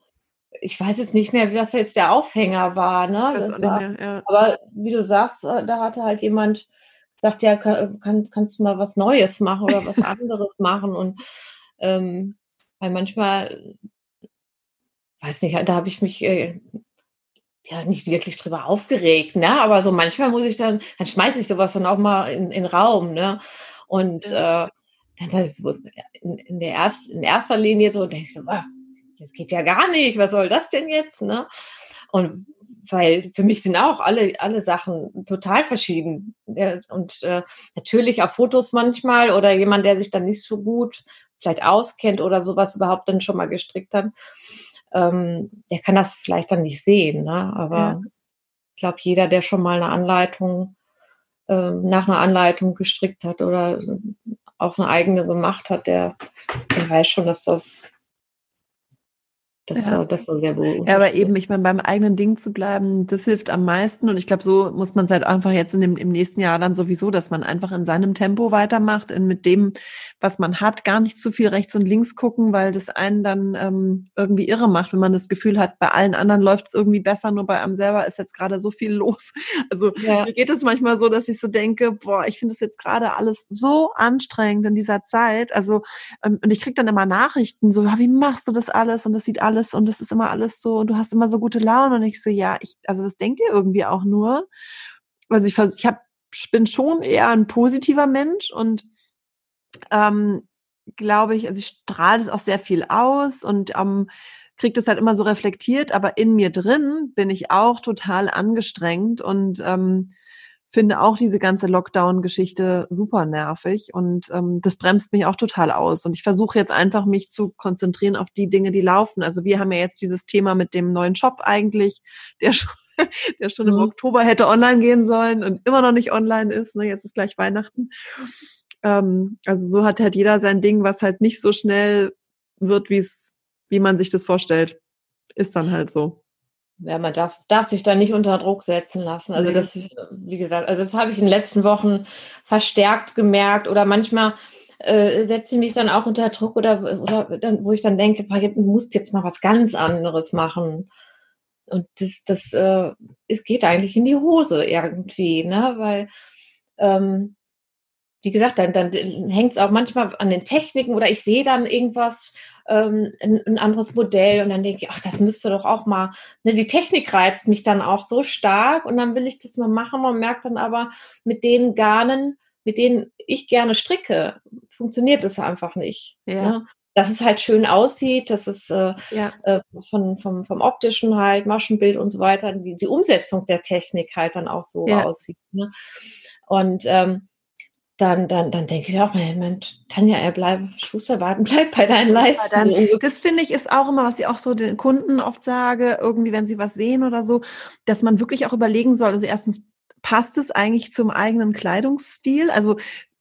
ich weiß jetzt nicht mehr, was jetzt der Aufhänger war. Ne? Das war, mehr, ja. Aber wie du sagst, äh, da hatte halt jemand gesagt, ja, kann, kann, kannst du mal was Neues machen oder was anderes machen. Und ähm, weil manchmal, weiß nicht, da habe ich mich äh, ja nicht wirklich drüber aufgeregt, ne? Aber so manchmal muss ich dann, dann schmeiße ich sowas dann auch mal in, in Raum, ne? Und äh, dann sage ich so, in, in, der erst, in erster Linie so, denke ich so, ah, das geht ja gar nicht, was soll das denn jetzt, ne? Und weil für mich sind auch alle, alle Sachen total verschieden. Und äh, natürlich auf Fotos manchmal oder jemand, der sich dann nicht so gut vielleicht auskennt oder sowas überhaupt dann schon mal gestrickt hat ähm, der kann das vielleicht dann nicht sehen. Ne? Aber ja. ich glaube, jeder, der schon mal eine Anleitung, äh, nach einer Anleitung gestrickt hat oder auch eine eigene gemacht hat, der, der weiß schon, dass das das, ja. das war sehr beruhigend. Ja, aber eben, ich meine, beim eigenen Ding zu bleiben, das hilft am meisten. Und ich glaube, so muss man es halt einfach jetzt in dem, im nächsten Jahr dann sowieso, dass man einfach in seinem Tempo weitermacht, in, mit dem, was man hat, gar nicht zu viel rechts und links gucken, weil das einen dann ähm, irgendwie irre macht, wenn man das Gefühl hat, bei allen anderen läuft es irgendwie besser, nur bei einem selber ist jetzt gerade so viel los. Also ja. mir geht es manchmal so, dass ich so denke, boah, ich finde das jetzt gerade alles so anstrengend in dieser Zeit. Also, ähm, und ich krieg dann immer Nachrichten, so, ja, wie machst du das alles? Und das sieht alles alles und das ist immer alles so und du hast immer so gute Laune und ich so, ja, ich, also das denkt ihr irgendwie auch nur. Also ich ich hab, bin schon eher ein positiver Mensch und ähm, glaube ich, also ich strahle das auch sehr viel aus und ähm, kriege das halt immer so reflektiert, aber in mir drin bin ich auch total angestrengt und ähm, finde auch diese ganze Lockdown-Geschichte super nervig und ähm, das bremst mich auch total aus. Und ich versuche jetzt einfach, mich zu konzentrieren auf die Dinge, die laufen. Also wir haben ja jetzt dieses Thema mit dem neuen Shop eigentlich, der schon, der schon mhm. im Oktober hätte online gehen sollen und immer noch nicht online ist. Ne? Jetzt ist gleich Weihnachten. Ähm, also so hat halt jeder sein Ding, was halt nicht so schnell wird, wie es, wie man sich das vorstellt. Ist dann halt so ja, man darf, darf sich da nicht unter Druck setzen lassen. Also das, wie gesagt, also das habe ich in den letzten Wochen verstärkt gemerkt oder manchmal äh, setze ich mich dann auch unter Druck oder, oder dann, wo ich dann denke, du musst jetzt mal was ganz anderes machen. Und das, das äh, es geht eigentlich in die Hose irgendwie, ne? Weil ähm, wie gesagt, dann, dann hängt es auch manchmal an den Techniken oder ich sehe dann irgendwas, ähm, ein, ein, anderes Modell und dann denke ich, ach, das müsste doch auch mal, ne, die Technik reizt mich dann auch so stark und dann will ich das mal machen und merke dann aber mit den Garnen, mit denen ich gerne stricke, funktioniert das einfach nicht. Ja. Ne? Dass es halt schön aussieht, dass es äh, ja. äh, von, vom, vom optischen halt, Maschenbild und so weiter, die, die Umsetzung der Technik halt dann auch so ja. aussieht. Ne? Und ähm, dann, dann, dann denke ich auch, Mensch, Tanja, er bleibt Schusterwarten, bleib bei deinen Leisten. das finde ich ist auch immer, was ich auch so den Kunden oft sage, irgendwie, wenn sie was sehen oder so, dass man wirklich auch überlegen soll, also erstens, passt es eigentlich zum eigenen Kleidungsstil? Also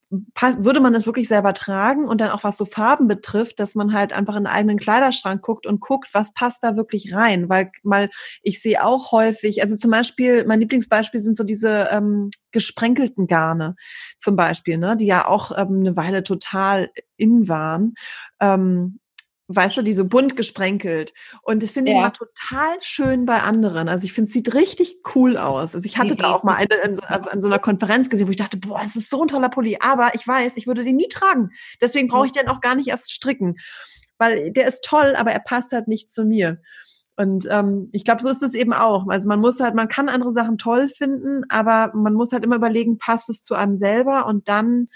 würde man das wirklich selber tragen und dann auch was so Farben betrifft, dass man halt einfach in einen eigenen Kleiderschrank guckt und guckt, was passt da wirklich rein, weil mal ich sehe auch häufig, also zum Beispiel mein Lieblingsbeispiel sind so diese ähm, gesprenkelten Garne. zum Beispiel, ne, die ja auch ähm, eine Weile total in waren. Ähm, weißt du, die so bunt gesprenkelt. Und das finde ich ja. immer total schön bei anderen. Also ich finde, es sieht richtig cool aus. Also ich hatte mhm. da auch mal eine an so, an so, einer Konferenz gesehen, wo ich dachte, boah, es ist so ein toller Pulli. Aber ich weiß, ich würde den nie tragen. Deswegen brauche ich den auch gar nicht erst stricken. Weil der ist toll, aber er passt halt nicht zu mir. Und ähm, ich glaube, so ist es eben auch. Also man muss halt, man kann andere Sachen toll finden, aber man muss halt immer überlegen, passt es zu einem selber und dann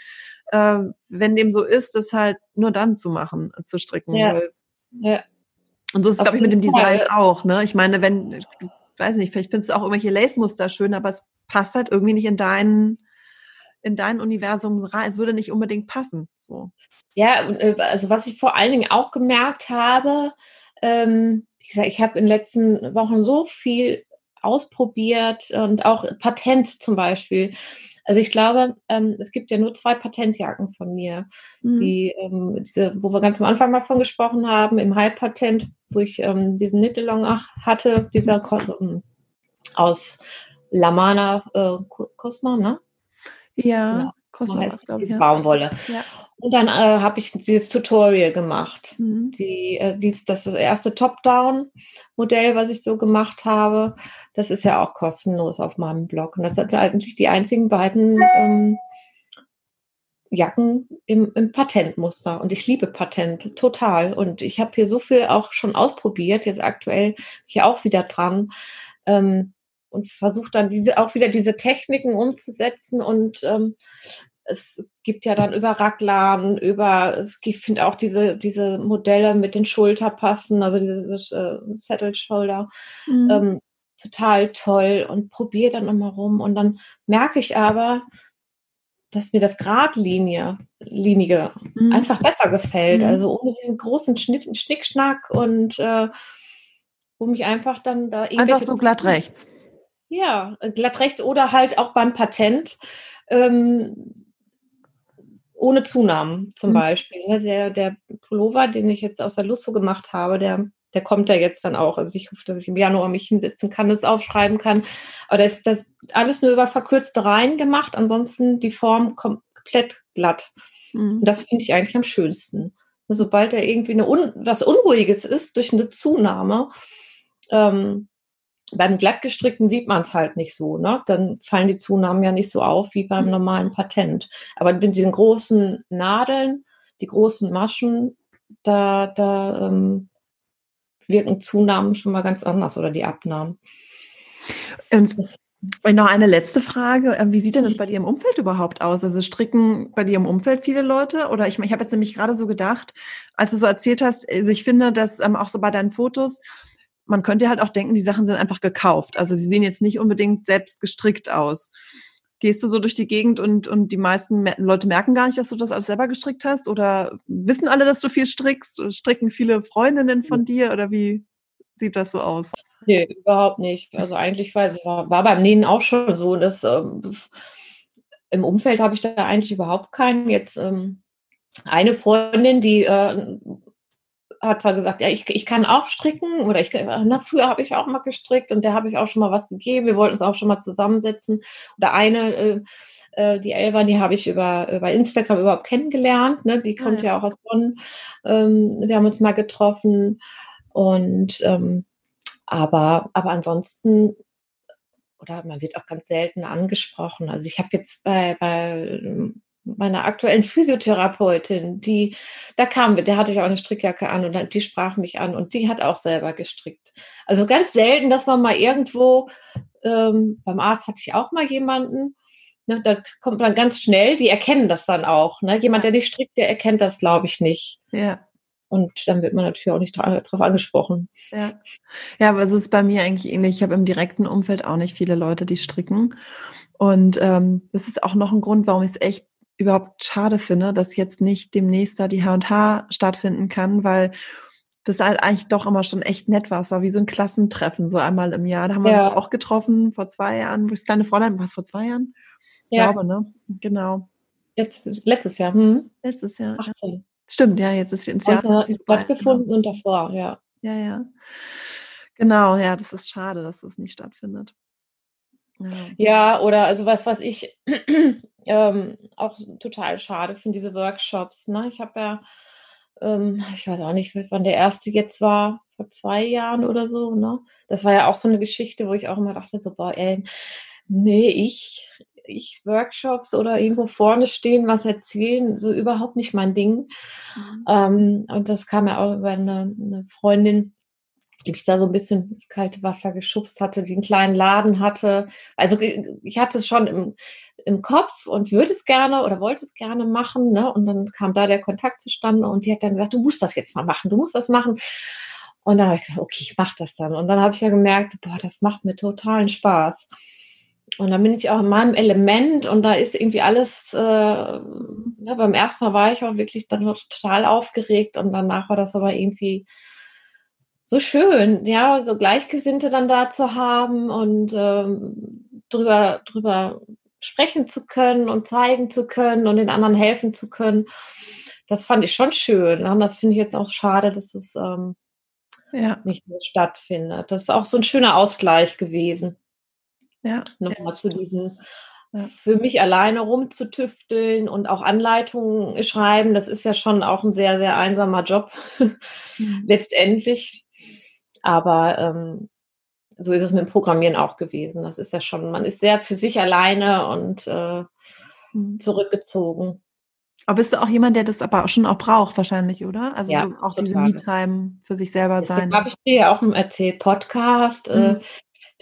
äh, wenn dem so ist, das halt nur dann zu machen, zu stricken. Ja. Weil, ja. Und so ist es, glaube ich, mit dem Design Fall. auch. Ne? Ich meine, wenn, ich weiß nicht, vielleicht findest du auch irgendwelche Lace-Muster schön, aber es passt halt irgendwie nicht in deinen in dein Universum rein. Es würde nicht unbedingt passen. So. Ja, äh, also was ich vor allen Dingen auch gemerkt habe, ähm, wie gesagt, ich habe in den letzten Wochen so viel ausprobiert und auch Patent zum Beispiel. Also ich glaube, ähm, es gibt ja nur zwei Patentjacken von mir, mhm. die, ähm, diese, wo wir ganz am Anfang mal von gesprochen haben, im Halbpatent, wo ich ähm, diesen Nittelong hatte, dieser ähm, aus Lamana äh, Cosma, ne? Ja. ja. Cosmo heißt, glaube ich. Baumwolle. Ja. Und dann äh, habe ich dieses Tutorial gemacht. Mhm. Die, äh, dies, das erste Top-Down-Modell, was ich so gemacht habe, das ist ja auch kostenlos auf meinem Blog. Und das sind eigentlich die einzigen beiden ähm, Jacken im, im Patentmuster. Und ich liebe Patent total. Und ich habe hier so viel auch schon ausprobiert. Jetzt aktuell hier auch wieder dran. Ähm, und versuche dann diese auch wieder diese Techniken umzusetzen und ähm, es gibt ja dann über Raglan, über, es gibt, auch diese, diese Modelle mit den Schulterpassen, also dieses äh, Settled Shoulder, mhm. ähm, total toll und probiere dann immer rum und dann merke ich aber, dass mir das Gradlinie, Linige mhm. einfach besser gefällt. Mhm. Also ohne diesen großen Schnitt, Schnickschnack und äh, wo mich einfach dann da Einfach so glatt rechts. Ja, glatt rechts oder halt auch beim Patent. Ähm, ohne Zunahmen zum mhm. Beispiel. Ne? Der, der Pullover, den ich jetzt aus der Lusso gemacht habe, der, der kommt ja jetzt dann auch. Also ich hoffe, dass ich im Januar mich hinsetzen kann, das aufschreiben kann. Aber das ist das alles nur über verkürzte Reihen gemacht. Ansonsten die Form komplett glatt. Mhm. Und das finde ich eigentlich am schönsten. Sobald da irgendwie eine Un was Unruhiges ist durch eine Zunahme, ähm, beim glattgestrickten sieht man es halt nicht so, ne? Dann fallen die Zunahmen ja nicht so auf wie beim mhm. normalen Patent. Aber mit diesen großen Nadeln, die großen Maschen, da, da ähm, wirken Zunahmen schon mal ganz anders oder die Abnahmen. Und, und noch eine letzte Frage. Ähm, wie sieht denn das bei dir im Umfeld überhaupt aus? Also stricken bei dir im Umfeld viele Leute? Oder ich, ich habe jetzt nämlich gerade so gedacht, als du so erzählt hast, also ich finde, dass ähm, auch so bei deinen Fotos, man könnte halt auch denken, die Sachen sind einfach gekauft. Also sie sehen jetzt nicht unbedingt selbst gestrickt aus. Gehst du so durch die Gegend und, und die meisten Leute merken gar nicht, dass du das alles selber gestrickt hast? Oder wissen alle, dass du viel strickst? Stricken viele Freundinnen von dir? Oder wie sieht das so aus? Nee, überhaupt nicht. Also eigentlich war, war, war beim Nähen auch schon so. Dass, ähm, Im Umfeld habe ich da eigentlich überhaupt keinen. Jetzt ähm, eine Freundin, die äh, hat zwar gesagt, ja, ich, ich kann auch stricken oder ich, na, früher habe ich auch mal gestrickt und der habe ich auch schon mal was gegeben. Wir wollten uns auch schon mal zusammensetzen. Oder eine, äh, äh die Elvan, die habe ich über, über Instagram überhaupt kennengelernt. Ne? Die kommt ah, ja. ja auch aus Bonn. Ähm, wir haben uns mal getroffen und ähm, aber, aber ansonsten oder man wird auch ganz selten angesprochen. Also ich habe jetzt bei, bei meiner aktuellen Physiotherapeutin, die, da kam, der hatte ich auch eine Strickjacke an und die sprach mich an und die hat auch selber gestrickt. Also ganz selten, dass man mal irgendwo, ähm, beim Arzt hatte ich auch mal jemanden, ne, da kommt man ganz schnell, die erkennen das dann auch. Ne? Jemand, der nicht strickt, der erkennt das, glaube ich, nicht. Ja. Und dann wird man natürlich auch nicht drauf angesprochen. Ja, ja aber es ist bei mir eigentlich ähnlich. Ich habe im direkten Umfeld auch nicht viele Leute, die stricken. Und ähm, das ist auch noch ein Grund, warum ich es echt überhaupt schade finde, dass jetzt nicht demnächst da die H&H stattfinden kann, weil das halt eigentlich doch immer schon echt nett war. Es war wie so ein Klassentreffen, so einmal im Jahr. Da haben wir ja. uns auch getroffen vor zwei Jahren, wo ich das kleine Fräulein, war es vor zwei Jahren? Ja. Ich glaube, ne? Genau. Jetzt, letztes Jahr, hm? Letztes Jahr. 18. Stimmt, ja, jetzt ist ins Jahr stattgefunden genau. und davor, ja. Ja, ja. Genau, ja, das ist schade, dass das nicht stattfindet. Ja. oder also was, was ich ähm, auch total schade finde, diese Workshops. Ne? Ich habe ja, ähm, ich weiß auch nicht, wann der erste jetzt war, vor zwei Jahren oder so. Ne? Das war ja auch so eine Geschichte, wo ich auch immer dachte, so, boah, ey, nee, ich, ich Workshops oder irgendwo vorne stehen, was erzählen, so überhaupt nicht mein Ding. Mhm. Ähm, und das kam ja auch über eine, eine Freundin, mich da so ein bisschen ins kalte Wasser geschubst hatte, einen kleinen Laden hatte. Also ich hatte es schon im, im Kopf und würde es gerne oder wollte es gerne machen. Ne? Und dann kam da der Kontakt zustande und die hat dann gesagt, du musst das jetzt mal machen, du musst das machen. Und dann habe ich gesagt, okay, ich mache das dann. Und dann habe ich ja gemerkt, boah, das macht mir totalen Spaß. Und dann bin ich auch in meinem Element und da ist irgendwie alles, äh, ja, beim ersten Mal war ich auch wirklich dann total aufgeregt und danach war das aber irgendwie so schön, ja, so Gleichgesinnte dann da zu haben und ähm, drüber, drüber sprechen zu können und zeigen zu können und den anderen helfen zu können. Das fand ich schon schön. Und das finde ich jetzt auch schade, dass es ähm, ja. nicht mehr stattfindet. Das ist auch so ein schöner Ausgleich gewesen. Ja. Nochmal ja. zu diesen ja. für mich alleine rumzutüfteln und auch Anleitungen schreiben, das ist ja schon auch ein sehr, sehr einsamer Job mhm. letztendlich. Aber ähm, so ist es mit dem Programmieren auch gewesen. Das ist ja schon, man ist sehr für sich alleine und äh, mhm. zurückgezogen. Aber bist du auch jemand, der das aber schon auch braucht, wahrscheinlich, oder? Also ja, so auch total. diese Me-Time für sich selber sein. Habe ich dir ja auch erzählt, Podcast. Äh, mhm. Äh,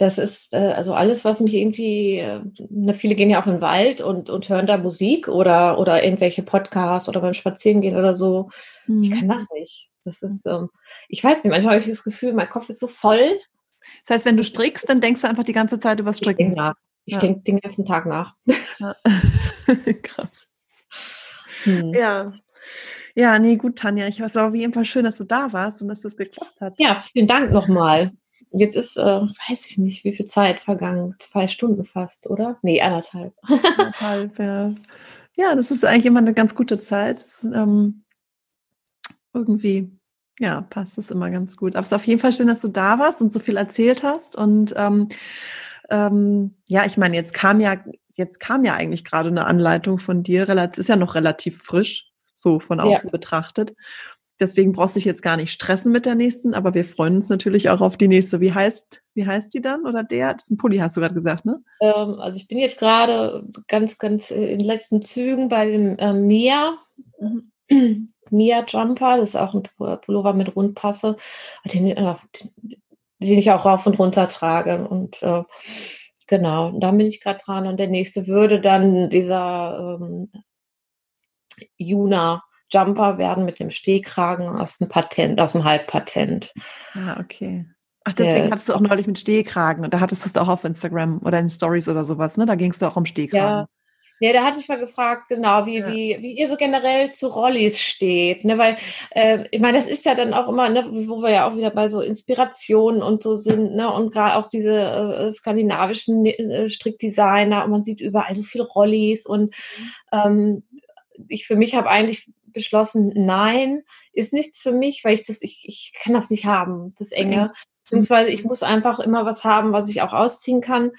das ist äh, also alles, was mich irgendwie, äh, ne, viele gehen ja auch in den Wald und, und hören da Musik oder, oder irgendwelche Podcasts oder beim Spazierengehen oder so. Mhm. Ich kann das nicht. Das ist, ähm, ich weiß nicht, manchmal habe ich das Gefühl, mein Kopf ist so voll. Das heißt, wenn du strickst, dann denkst du einfach die ganze Zeit über Stricken. Ich denke nach. Ich ja. denke den ganzen Tag nach. Ja. Krass. Hm. Ja. Ja, nee, gut, Tanja. Ich weiß auf jeden Fall schön, dass du da warst und dass das geklappt hat. Ja, vielen Dank nochmal. Jetzt ist, äh, weiß ich nicht, wie viel Zeit vergangen. Zwei Stunden fast, oder? Nee, anderthalb. anderthalb, ja. Ja, das ist eigentlich immer eine ganz gute Zeit. Das, ähm, irgendwie, ja, passt es immer ganz gut. Aber es ist auf jeden Fall schön, dass du da warst und so viel erzählt hast. Und ähm, ähm, ja, ich meine, jetzt kam ja, jetzt kam ja eigentlich gerade eine Anleitung von dir, ist ja noch relativ frisch, so von außen ja. betrachtet. Deswegen brauchst du dich jetzt gar nicht stressen mit der nächsten, aber wir freuen uns natürlich auch auf die nächste. Wie heißt, wie heißt die dann oder der? Das ist ein Pulli, hast du gerade gesagt, ne? Ähm, also ich bin jetzt gerade ganz, ganz in den letzten Zügen bei dem äh, Mia. Mhm. Mia Jumper, das ist auch ein Pullover mit Rundpasse, den, äh, den ich auch rauf und runter trage. Und äh, genau, da bin ich gerade dran. Und der nächste würde dann dieser ähm, Juna Jumper werden mit dem Stehkragen aus dem Patent, aus dem Halbpatent. Ah, okay. Ach, deswegen der, hattest du auch neulich mit Stehkragen und da hattest du es auch auf Instagram oder in Stories oder sowas, ne? Da ging es doch auch um Stehkragen. Ja. Ja, da hatte ich mal gefragt, genau, wie, ja. wie, wie ihr so generell zu Rollis steht. Ne? Weil, äh, ich meine, das ist ja dann auch immer, ne, wo wir ja auch wieder bei so Inspirationen und so sind, ne? Und gerade auch diese äh, skandinavischen äh, Strickdesigner und man sieht überall so viele Rollis und ähm, ich für mich habe eigentlich beschlossen, nein, ist nichts für mich, weil ich das, ich, ich kann das nicht haben, das Enge. Beziehungsweise ich muss einfach immer was haben, was ich auch ausziehen kann,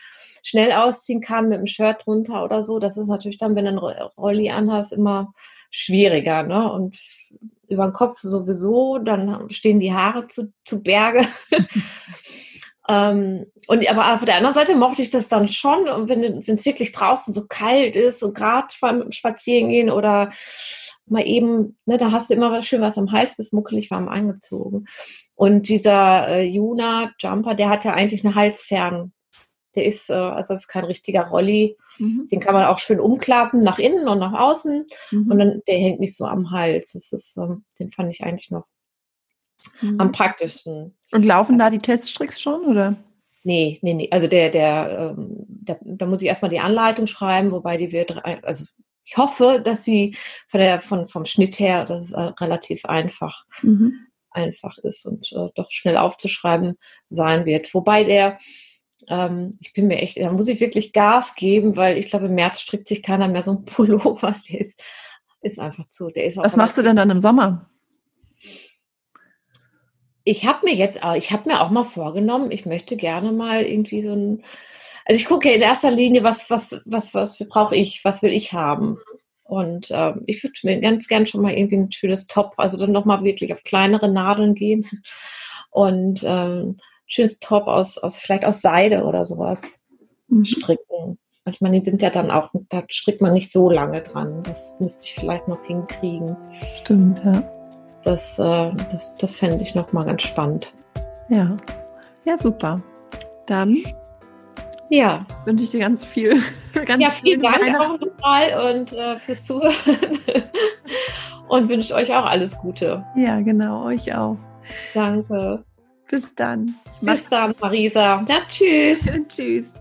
schnell ausziehen kann mit einem Shirt drunter oder so. Das ist natürlich dann, wenn du einen Rolli anhast, immer schwieriger, ne? Und über den Kopf sowieso, dann stehen die Haare zu, zu Berge. ähm, und aber auf der anderen Seite mochte ich das dann schon, und wenn es wirklich draußen so kalt ist und gerade beim Spazierengehen oder mal eben, ne, da hast du immer was schön was am Hals, bist muckelig warm angezogen. Und dieser äh, Juna Jumper, der hat ja eigentlich eine Halsfern. Der ist, äh, also das ist kein richtiger Rolli. Mhm. Den kann man auch schön umklappen nach innen und nach außen. Mhm. Und dann, der hängt nicht so am Hals. Das ist, ähm, den fand ich eigentlich noch mhm. am praktischsten. Und laufen da die Teststricks schon, oder? Nee, nee, nee. Also der, der, ähm, der, da muss ich erstmal die Anleitung schreiben, wobei die wird, also ich hoffe, dass sie von der, von, vom Schnitt her, dass es äh, relativ einfach, mhm. einfach ist und äh, doch schnell aufzuschreiben sein wird. Wobei der, ähm, ich bin mir echt, da muss ich wirklich Gas geben, weil ich glaube, im März strickt sich keiner mehr so ein Pullover. Der ist, ist einfach zu. Der ist Was machst du denn dann im Sommer? Ich habe mir jetzt, ich habe mir auch mal vorgenommen, ich möchte gerne mal irgendwie so ein also ich gucke in erster Linie, was, was, was, was brauche ich, was will ich haben. Und ähm, ich würde mir ganz gern schon mal irgendwie ein schönes Top, also dann nochmal wirklich auf kleinere Nadeln gehen und ähm, schönes Top aus, aus vielleicht aus Seide oder sowas mhm. stricken. Ich meine, die sind ja dann auch, da strickt man nicht so lange dran. Das müsste ich vielleicht noch hinkriegen. Stimmt, ja. Das, äh, das, das fände ich nochmal ganz spannend. Ja. Ja, super. Dann ja. wünsche ich dir ganz viel. Ganz ja, vielen Dank auch nochmal und äh, fürs Zuhören. und wünsche euch auch alles Gute. Ja, genau, euch auch. Danke. Bis dann. Bis dann, Marisa. Ja, tschüss. tschüss.